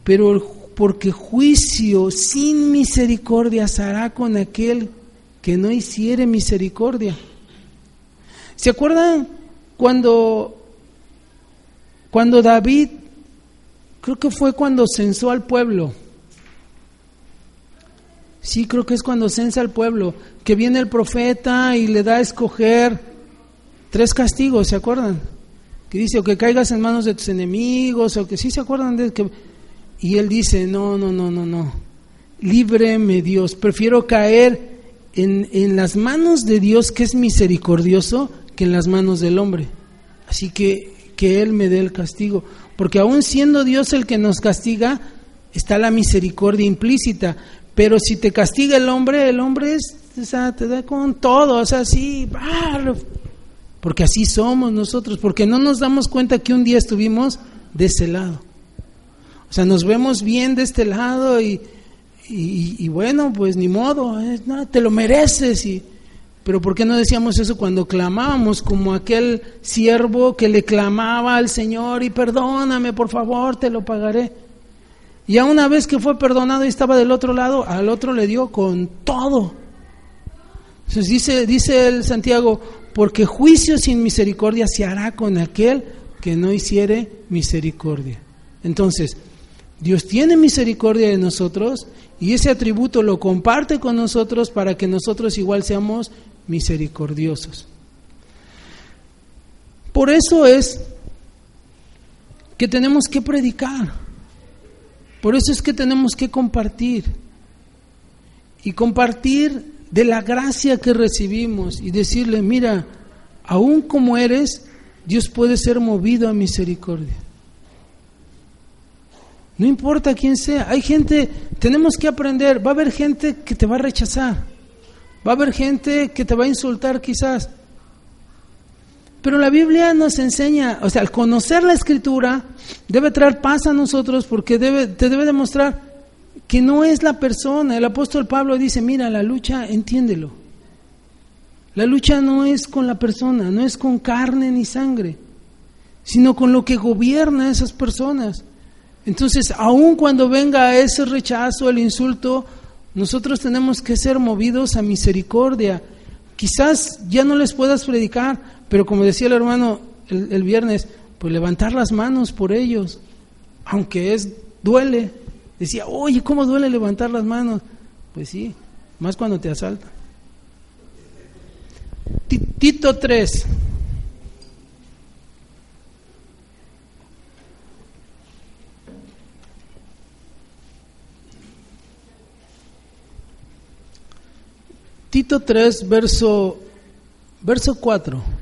pero porque juicio sin misericordia se hará con aquel que no hiciere misericordia. ¿Se acuerdan cuando, cuando David, creo que fue cuando censó al pueblo? Sí, creo que es cuando censa al pueblo, que viene el profeta y le da a escoger tres castigos, ¿se acuerdan? Que dice, o que caigas en manos de tus enemigos, o que sí se acuerdan de que... Y él dice, no, no, no, no, no, líbreme Dios, prefiero caer en, en las manos de Dios que es misericordioso que en las manos del hombre. Así que que Él me dé el castigo, porque aún siendo Dios el que nos castiga, está la misericordia implícita, pero si te castiga el hombre, el hombre es, te da con todo, o sea, sí, porque así somos nosotros, porque no nos damos cuenta que un día estuvimos de ese lado. O sea, nos vemos bien de este lado y, y, bueno, pues ni modo, eh, no, te lo mereces. Y, pero ¿por qué no decíamos eso cuando clamábamos como aquel siervo que le clamaba al Señor y perdóname, por favor, te lo pagaré? Y a una vez que fue perdonado y estaba del otro lado, al otro le dio con todo. Entonces dice, dice el Santiago, porque juicio sin misericordia se hará con aquel que no hiciere misericordia. Entonces, Dios tiene misericordia de nosotros y ese atributo lo comparte con nosotros para que nosotros igual seamos misericordiosos. Por eso es que tenemos que predicar. Por eso es que tenemos que compartir. Y compartir de la gracia que recibimos y decirle, mira, aún como eres, Dios puede ser movido a misericordia. No importa quién sea, hay gente, tenemos que aprender, va a haber gente que te va a rechazar, va a haber gente que te va a insultar quizás, pero la Biblia nos enseña, o sea, al conocer la escritura, debe traer paz a nosotros porque debe, te debe demostrar que no es la persona. El apóstol Pablo dice, mira, la lucha, entiéndelo. La lucha no es con la persona, no es con carne ni sangre, sino con lo que gobierna a esas personas. Entonces, aun cuando venga ese rechazo, el insulto, nosotros tenemos que ser movidos a misericordia. Quizás ya no les puedas predicar, pero como decía el hermano el, viernes, pues levantar las manos por ellos, aunque es duele. Decía, oye, ¿cómo duele levantar las manos? Pues sí, más cuando te asaltan. Tito 3. Tito 3, verso, verso 4.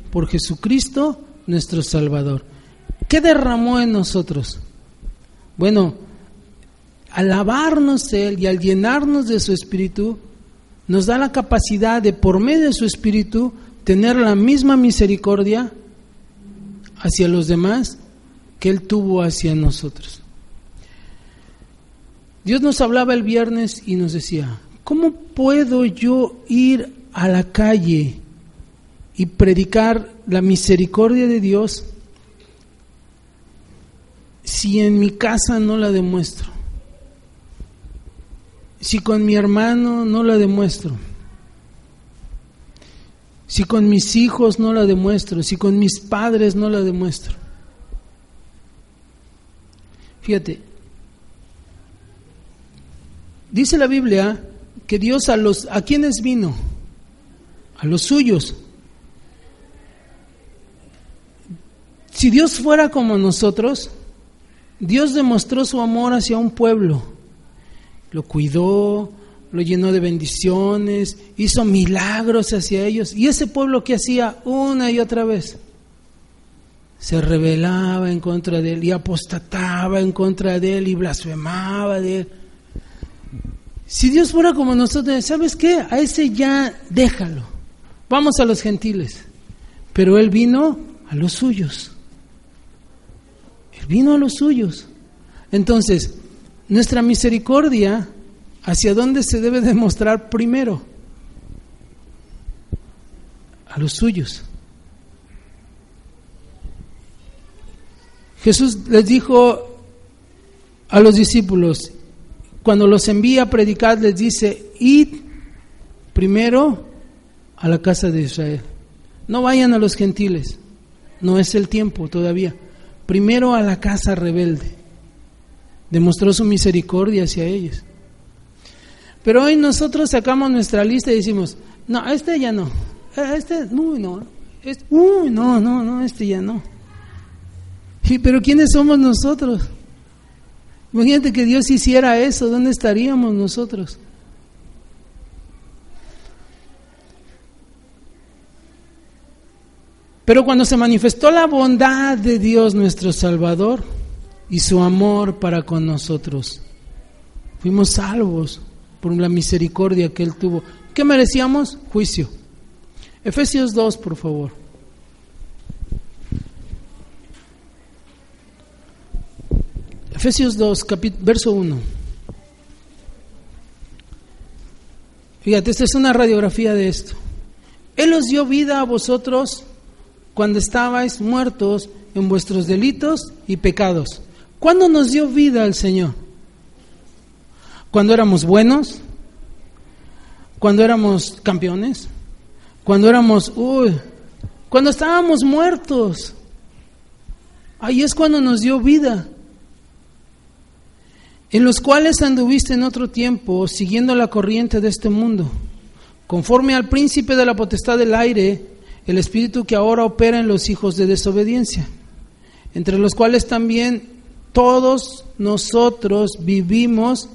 por Jesucristo nuestro Salvador. ¿Qué derramó en nosotros? Bueno, al lavarnos Él y al llenarnos de su Espíritu, nos da la capacidad de, por medio de su Espíritu, tener la misma misericordia hacia los demás que Él tuvo hacia nosotros. Dios nos hablaba el viernes y nos decía, ¿cómo puedo yo ir a la calle y predicar la misericordia de Dios si en mi casa no la demuestro? Si con mi hermano no la demuestro? Si con mis hijos no la demuestro, si con mis padres no la demuestro. Fíjate, dice la Biblia que Dios a los a quienes vino, a los suyos. Si Dios fuera como nosotros, Dios demostró su amor hacia un pueblo. Lo cuidó, lo llenó de bendiciones, hizo milagros hacia ellos. ¿Y ese pueblo que hacía una y otra vez? Se rebelaba en contra de él y apostataba en contra de él y blasfemaba de él. Si Dios fuera como nosotros, ¿sabes qué? A ese ya déjalo. Vamos a los gentiles. Pero él vino a los suyos. Vino a los suyos. Entonces, nuestra misericordia ¿Hacia dónde se debe demostrar primero? A los suyos. Jesús les dijo a los discípulos, cuando los envía a predicar, les dice, id primero a la casa de Israel. No vayan a los gentiles, no es el tiempo todavía. Primero a la casa rebelde. Demostró su misericordia hacia ellos. Pero hoy nosotros sacamos nuestra lista y decimos, no, este ya no, eh, este, uy, no, este, uy, no, no, no, este ya no. Y, pero ¿quiénes somos nosotros? Imagínate que Dios hiciera eso, ¿dónde estaríamos nosotros? Pero cuando se manifestó la bondad de Dios nuestro Salvador y su amor para con nosotros, fuimos salvos por la misericordia que Él tuvo. ¿Qué merecíamos? Juicio. Efesios 2, por favor. Efesios 2, verso 1. Fíjate, esta es una radiografía de esto. Él os dio vida a vosotros cuando estabais muertos en vuestros delitos y pecados. ¿Cuándo nos dio vida el Señor? cuando éramos buenos, cuando éramos campeones, cuando éramos, uy, cuando estábamos muertos. Ahí es cuando nos dio vida. En los cuales anduviste en otro tiempo, siguiendo la corriente de este mundo, conforme al príncipe de la potestad del aire, el espíritu que ahora opera en los hijos de desobediencia, entre los cuales también todos nosotros vivimos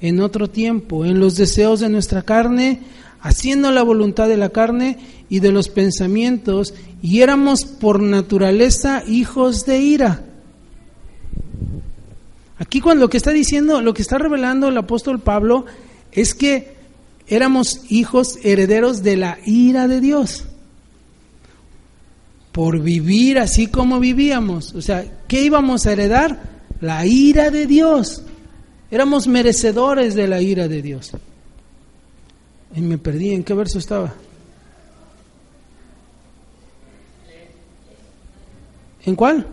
en otro tiempo, en los deseos de nuestra carne, haciendo la voluntad de la carne y de los pensamientos, y éramos por naturaleza hijos de ira. Aquí cuando lo que está diciendo, lo que está revelando el apóstol Pablo es que éramos hijos herederos de la ira de Dios. Por vivir así como vivíamos. O sea, ¿qué íbamos a heredar? La ira de Dios. Éramos merecedores de la ira de Dios. Y me perdí, ¿en qué verso estaba? ¿En cuál?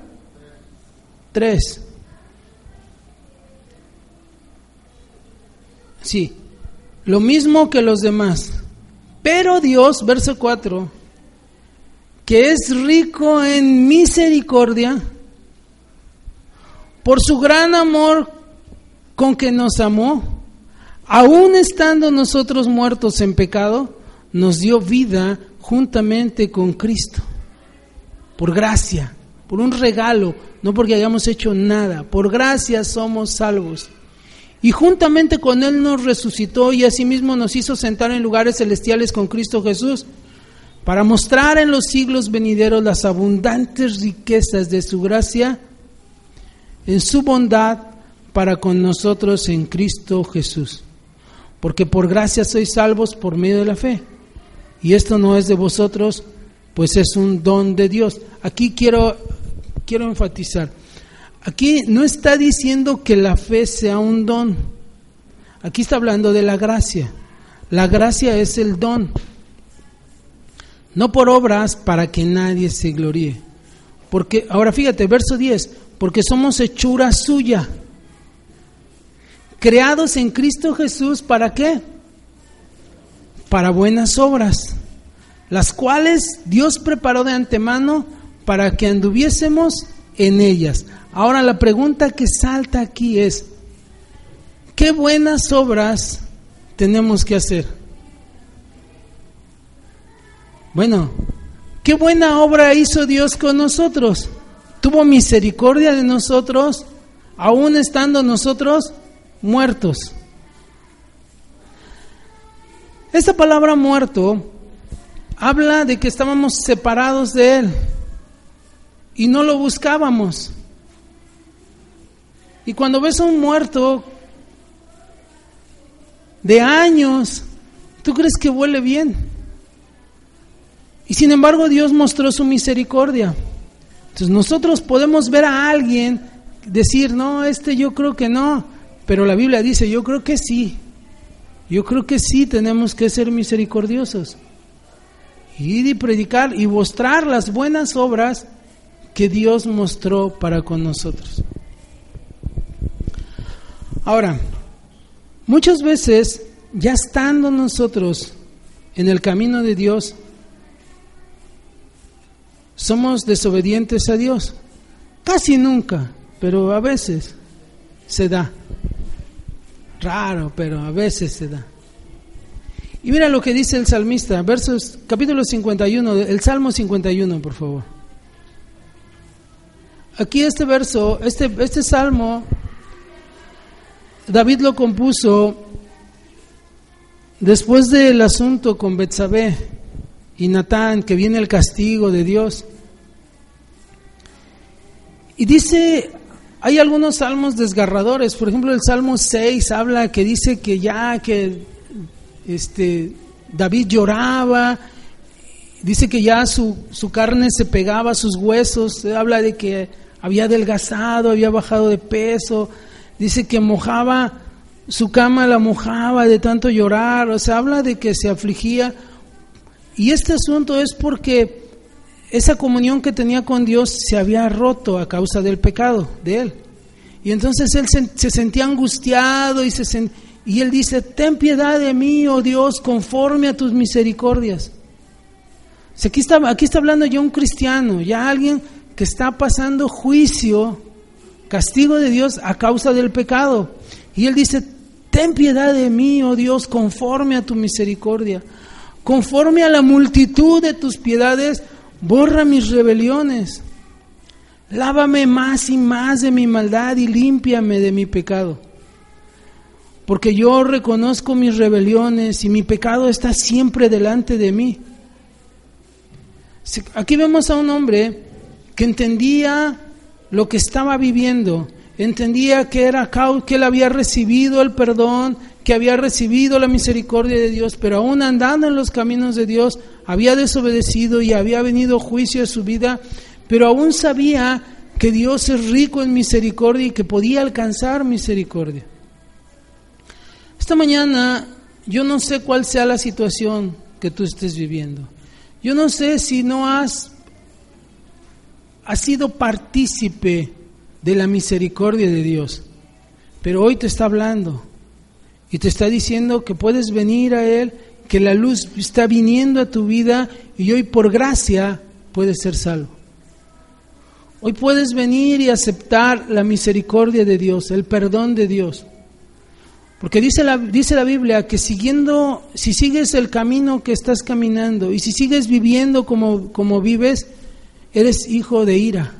Tres. Sí, lo mismo que los demás. Pero Dios, verso 4, que es rico en misericordia, por su gran amor con que nos amó, aún estando nosotros muertos en pecado, nos dio vida juntamente con Cristo. Por gracia, por un regalo, no porque hayamos hecho nada, por gracia somos salvos. Y juntamente con Él nos resucitó y asimismo nos hizo sentar en lugares celestiales con Cristo Jesús, para mostrar en los siglos venideros las abundantes riquezas de su gracia, en su bondad para con nosotros en Cristo Jesús. Porque por gracia sois salvos por medio de la fe. Y esto no es de vosotros, pues es un don de Dios. Aquí quiero, quiero enfatizar. Aquí no está diciendo que la fe sea un don. Aquí está hablando de la gracia. La gracia es el don. No por obras para que nadie se gloríe. Porque, ahora fíjate, verso 10, porque somos hechura suya. Creados en Cristo Jesús, ¿para qué? Para buenas obras, las cuales Dios preparó de antemano para que anduviésemos en ellas. Ahora la pregunta que salta aquí es, ¿qué buenas obras tenemos que hacer? Bueno, ¿qué buena obra hizo Dios con nosotros? Tuvo misericordia de nosotros, aún estando nosotros muertos. Esta palabra muerto habla de que estábamos separados de Él y no lo buscábamos. Y cuando ves a un muerto de años, tú crees que huele bien. Y sin embargo Dios mostró su misericordia. Entonces nosotros podemos ver a alguien decir, no, este yo creo que no, pero la Biblia dice, yo creo que sí. Yo creo que sí tenemos que ser misericordiosos. Ir y predicar y mostrar las buenas obras que Dios mostró para con nosotros. Ahora, muchas veces, ya estando nosotros en el camino de Dios, somos desobedientes a Dios. Casi nunca, pero a veces se da. Raro, pero a veces se da. Y mira lo que dice el salmista, versos capítulo 51, el Salmo 51, por favor. Aquí este verso, este, este salmo David lo compuso después del asunto con Betsabé y Natán, que viene el castigo de Dios. Y dice, hay algunos salmos desgarradores, por ejemplo el Salmo 6 habla que dice que ya que este David lloraba, dice que ya su, su carne se pegaba a sus huesos, habla de que había adelgazado, había bajado de peso, Dice que mojaba, su cama la mojaba de tanto llorar, o sea, habla de que se afligía. Y este asunto es porque esa comunión que tenía con Dios se había roto a causa del pecado de él. Y entonces él se, sentía angustiado y, se y él dice, ten piedad de mí, oh Dios, conforme a tus misericordias. aquí, está, aquí está hablando ya un cristiano, ya alguien que está pasando juicio castigo de Dios a causa del pecado. Y él dice, ten piedad de mí, oh Dios, conforme a tu misericordia, conforme a la multitud de tus piedades, borra mis rebeliones. Lávame más y más de mi maldad y límpiame de mi pecado. Porque yo reconozco mis rebeliones y mi pecado está siempre delante de mí. Aquí vemos a un hombre que entendía lo que estaba viviendo, entendía que era que él había recibido el perdón, que había recibido la misericordia de Dios, pero aún andando en los caminos de Dios, había desobedecido y había venido juicio a su vida, pero aún sabía que Dios es rico en misericordia y que podía alcanzar misericordia. Esta mañana yo no sé cuál sea la situación que tú estés viviendo. Yo no sé si no has has sido partícipe de la misericordia de Dios, pero hoy te está hablando y te está diciendo que puedes venir a Él, que la luz está viniendo a tu vida y hoy por gracia puedes ser salvo. Hoy puedes venir y aceptar la misericordia de Dios, el perdón de Dios. Porque dice la, dice la Biblia que siguiendo, si sigues el camino que estás caminando y si sigues viviendo como, como vives, Eres hijo de ira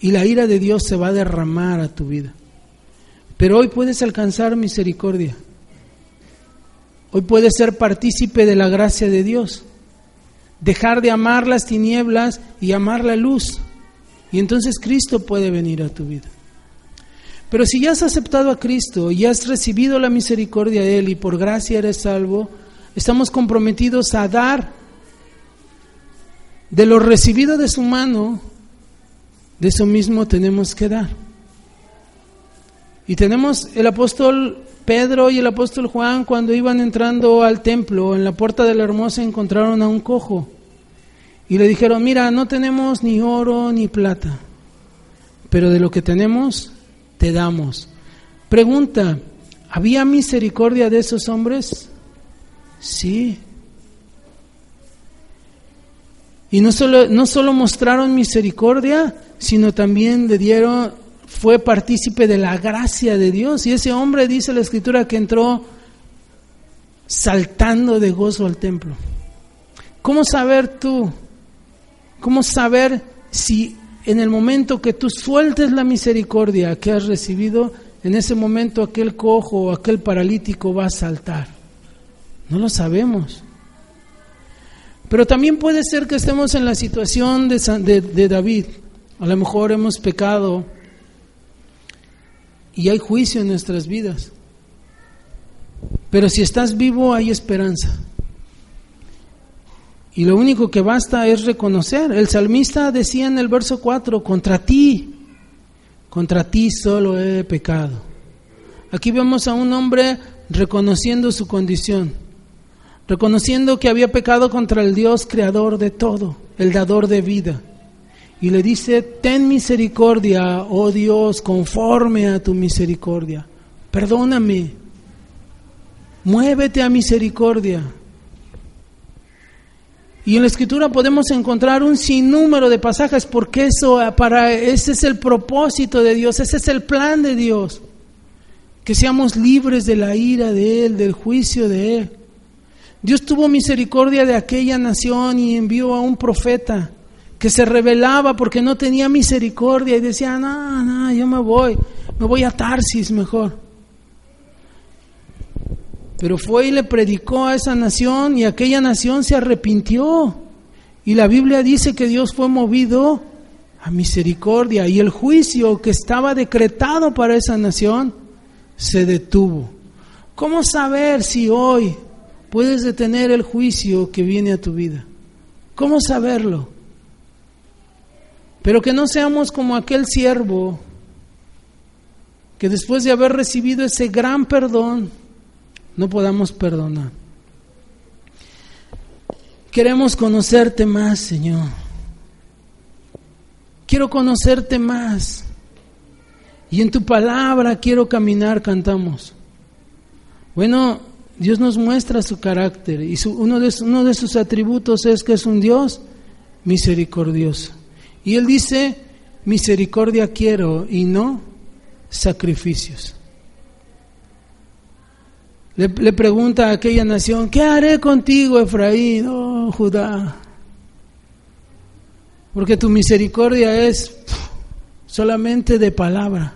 y la ira de Dios se va a derramar a tu vida. Pero hoy puedes alcanzar misericordia. Hoy puedes ser partícipe de la gracia de Dios. Dejar de amar las tinieblas y amar la luz. Y entonces Cristo puede venir a tu vida. Pero si ya has aceptado a Cristo y has recibido la misericordia de Él y por gracia eres salvo, estamos comprometidos a dar de lo recibido de su mano, de eso mismo tenemos que dar. Y tenemos el apóstol Pedro y el apóstol Juan cuando iban entrando al templo, en la puerta de la hermosa encontraron a un cojo. Y le dijeron, mira, no tenemos ni oro ni plata, pero de lo que tenemos, te damos. Pregunta, ¿había misericordia de esos hombres? Sí. Y no solo, no solo mostraron misericordia, sino también le dieron, fue partícipe de la gracia de Dios. Y ese hombre dice la escritura que entró saltando de gozo al templo. ¿Cómo saber tú? ¿Cómo saber si en el momento que tú sueltes la misericordia que has recibido, en ese momento aquel cojo o aquel paralítico va a saltar? No lo sabemos. Pero también puede ser que estemos en la situación de, de, David. A lo mejor hemos pecado y hay juicio en nuestras vidas. Pero si estás vivo hay esperanza. Y lo único que basta es reconocer. El salmista decía en el verso 4, contra ti, contra ti solo he pecado. Aquí vemos a un hombre reconociendo su condición reconociendo que había pecado contra el Dios creador de todo, el dador de vida. Y le dice, ten misericordia, oh Dios, conforme a tu misericordia. Perdóname, muévete a misericordia. Y en la escritura podemos encontrar un sinnúmero de pasajes porque eso para ese es el propósito de Dios, ese es el plan de Dios. Que seamos libres de la ira de él, del juicio de él. Dios tuvo misericordia de aquella nación y envió a un profeta que se rebelaba porque no tenía misericordia y decía, no, no, yo me voy, me voy a Tarsis mejor. Pero fue y le predicó a esa nación y aquella nación se arrepintió. Y la Biblia dice que Dios fue movido a misericordia y el juicio que estaba decretado para esa nación se detuvo. ¿Cómo saber si hoy puedes detener el juicio que viene a tu vida. ¿Cómo saberlo? Pero que no seamos como aquel siervo que después de haber recibido ese gran perdón, no podamos perdonar. Queremos conocerte más, Señor. Quiero conocerte más. Y en tu palabra quiero caminar, cantamos. Bueno, Dios nos muestra su carácter y uno, de, uno de sus atributos es que es un Dios misericordioso. Y Él dice, misericordia quiero y no sacrificios. Le, pregunta a aquella nación, ¿qué haré contigo, Efraín, oh Judá? Porque tu misericordia es solamente de palabra.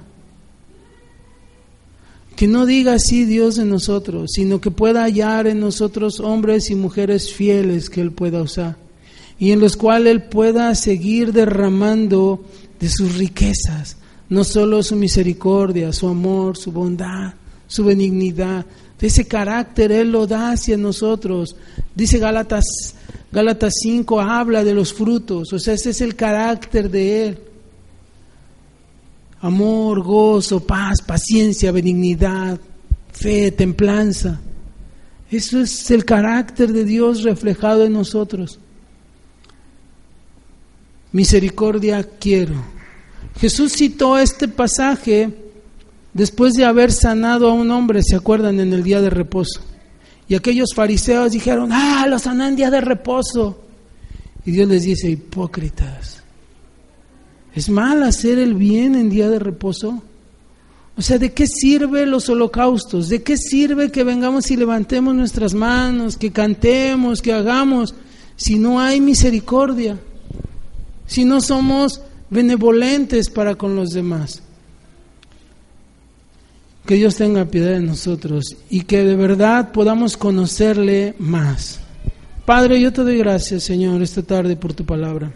Que no diga así Dios de nosotros, sino que pueda hallar en nosotros hombres y mujeres fieles que Él pueda usar y en los cuales Él pueda seguir derramando de sus riquezas, no solo su misericordia, su amor, su bondad, su benignidad, de ese carácter Él lo da hacia nosotros. Dice Gálatas, Gálatas 5, habla de los frutos, o sea, ese es el carácter de Él amor, gozo, paz, paciencia, benignidad, fe, templanza. Eso es el carácter de Dios reflejado en nosotros. Misericordia quiero. Jesús citó este pasaje después de haber sanado a un hombre, ¿se acuerdan? En el día de reposo. Y aquellos fariseos dijeron, ah, lo sanó en día de reposo. Y Dios les dice, hipócritas, ¿Es mal hacer el bien en día de reposo? O sea, ¿de qué sirve los holocaustos? ¿De qué sirve que vengamos y levantemos nuestras manos, que cantemos, que hagamos, si no hay misericordia? Si no somos benevolentes para con los demás. Que Dios tenga piedad de nosotros y que de verdad podamos conocerle más. Padre, yo te doy gracias, Señor, esta tarde por tu palabra.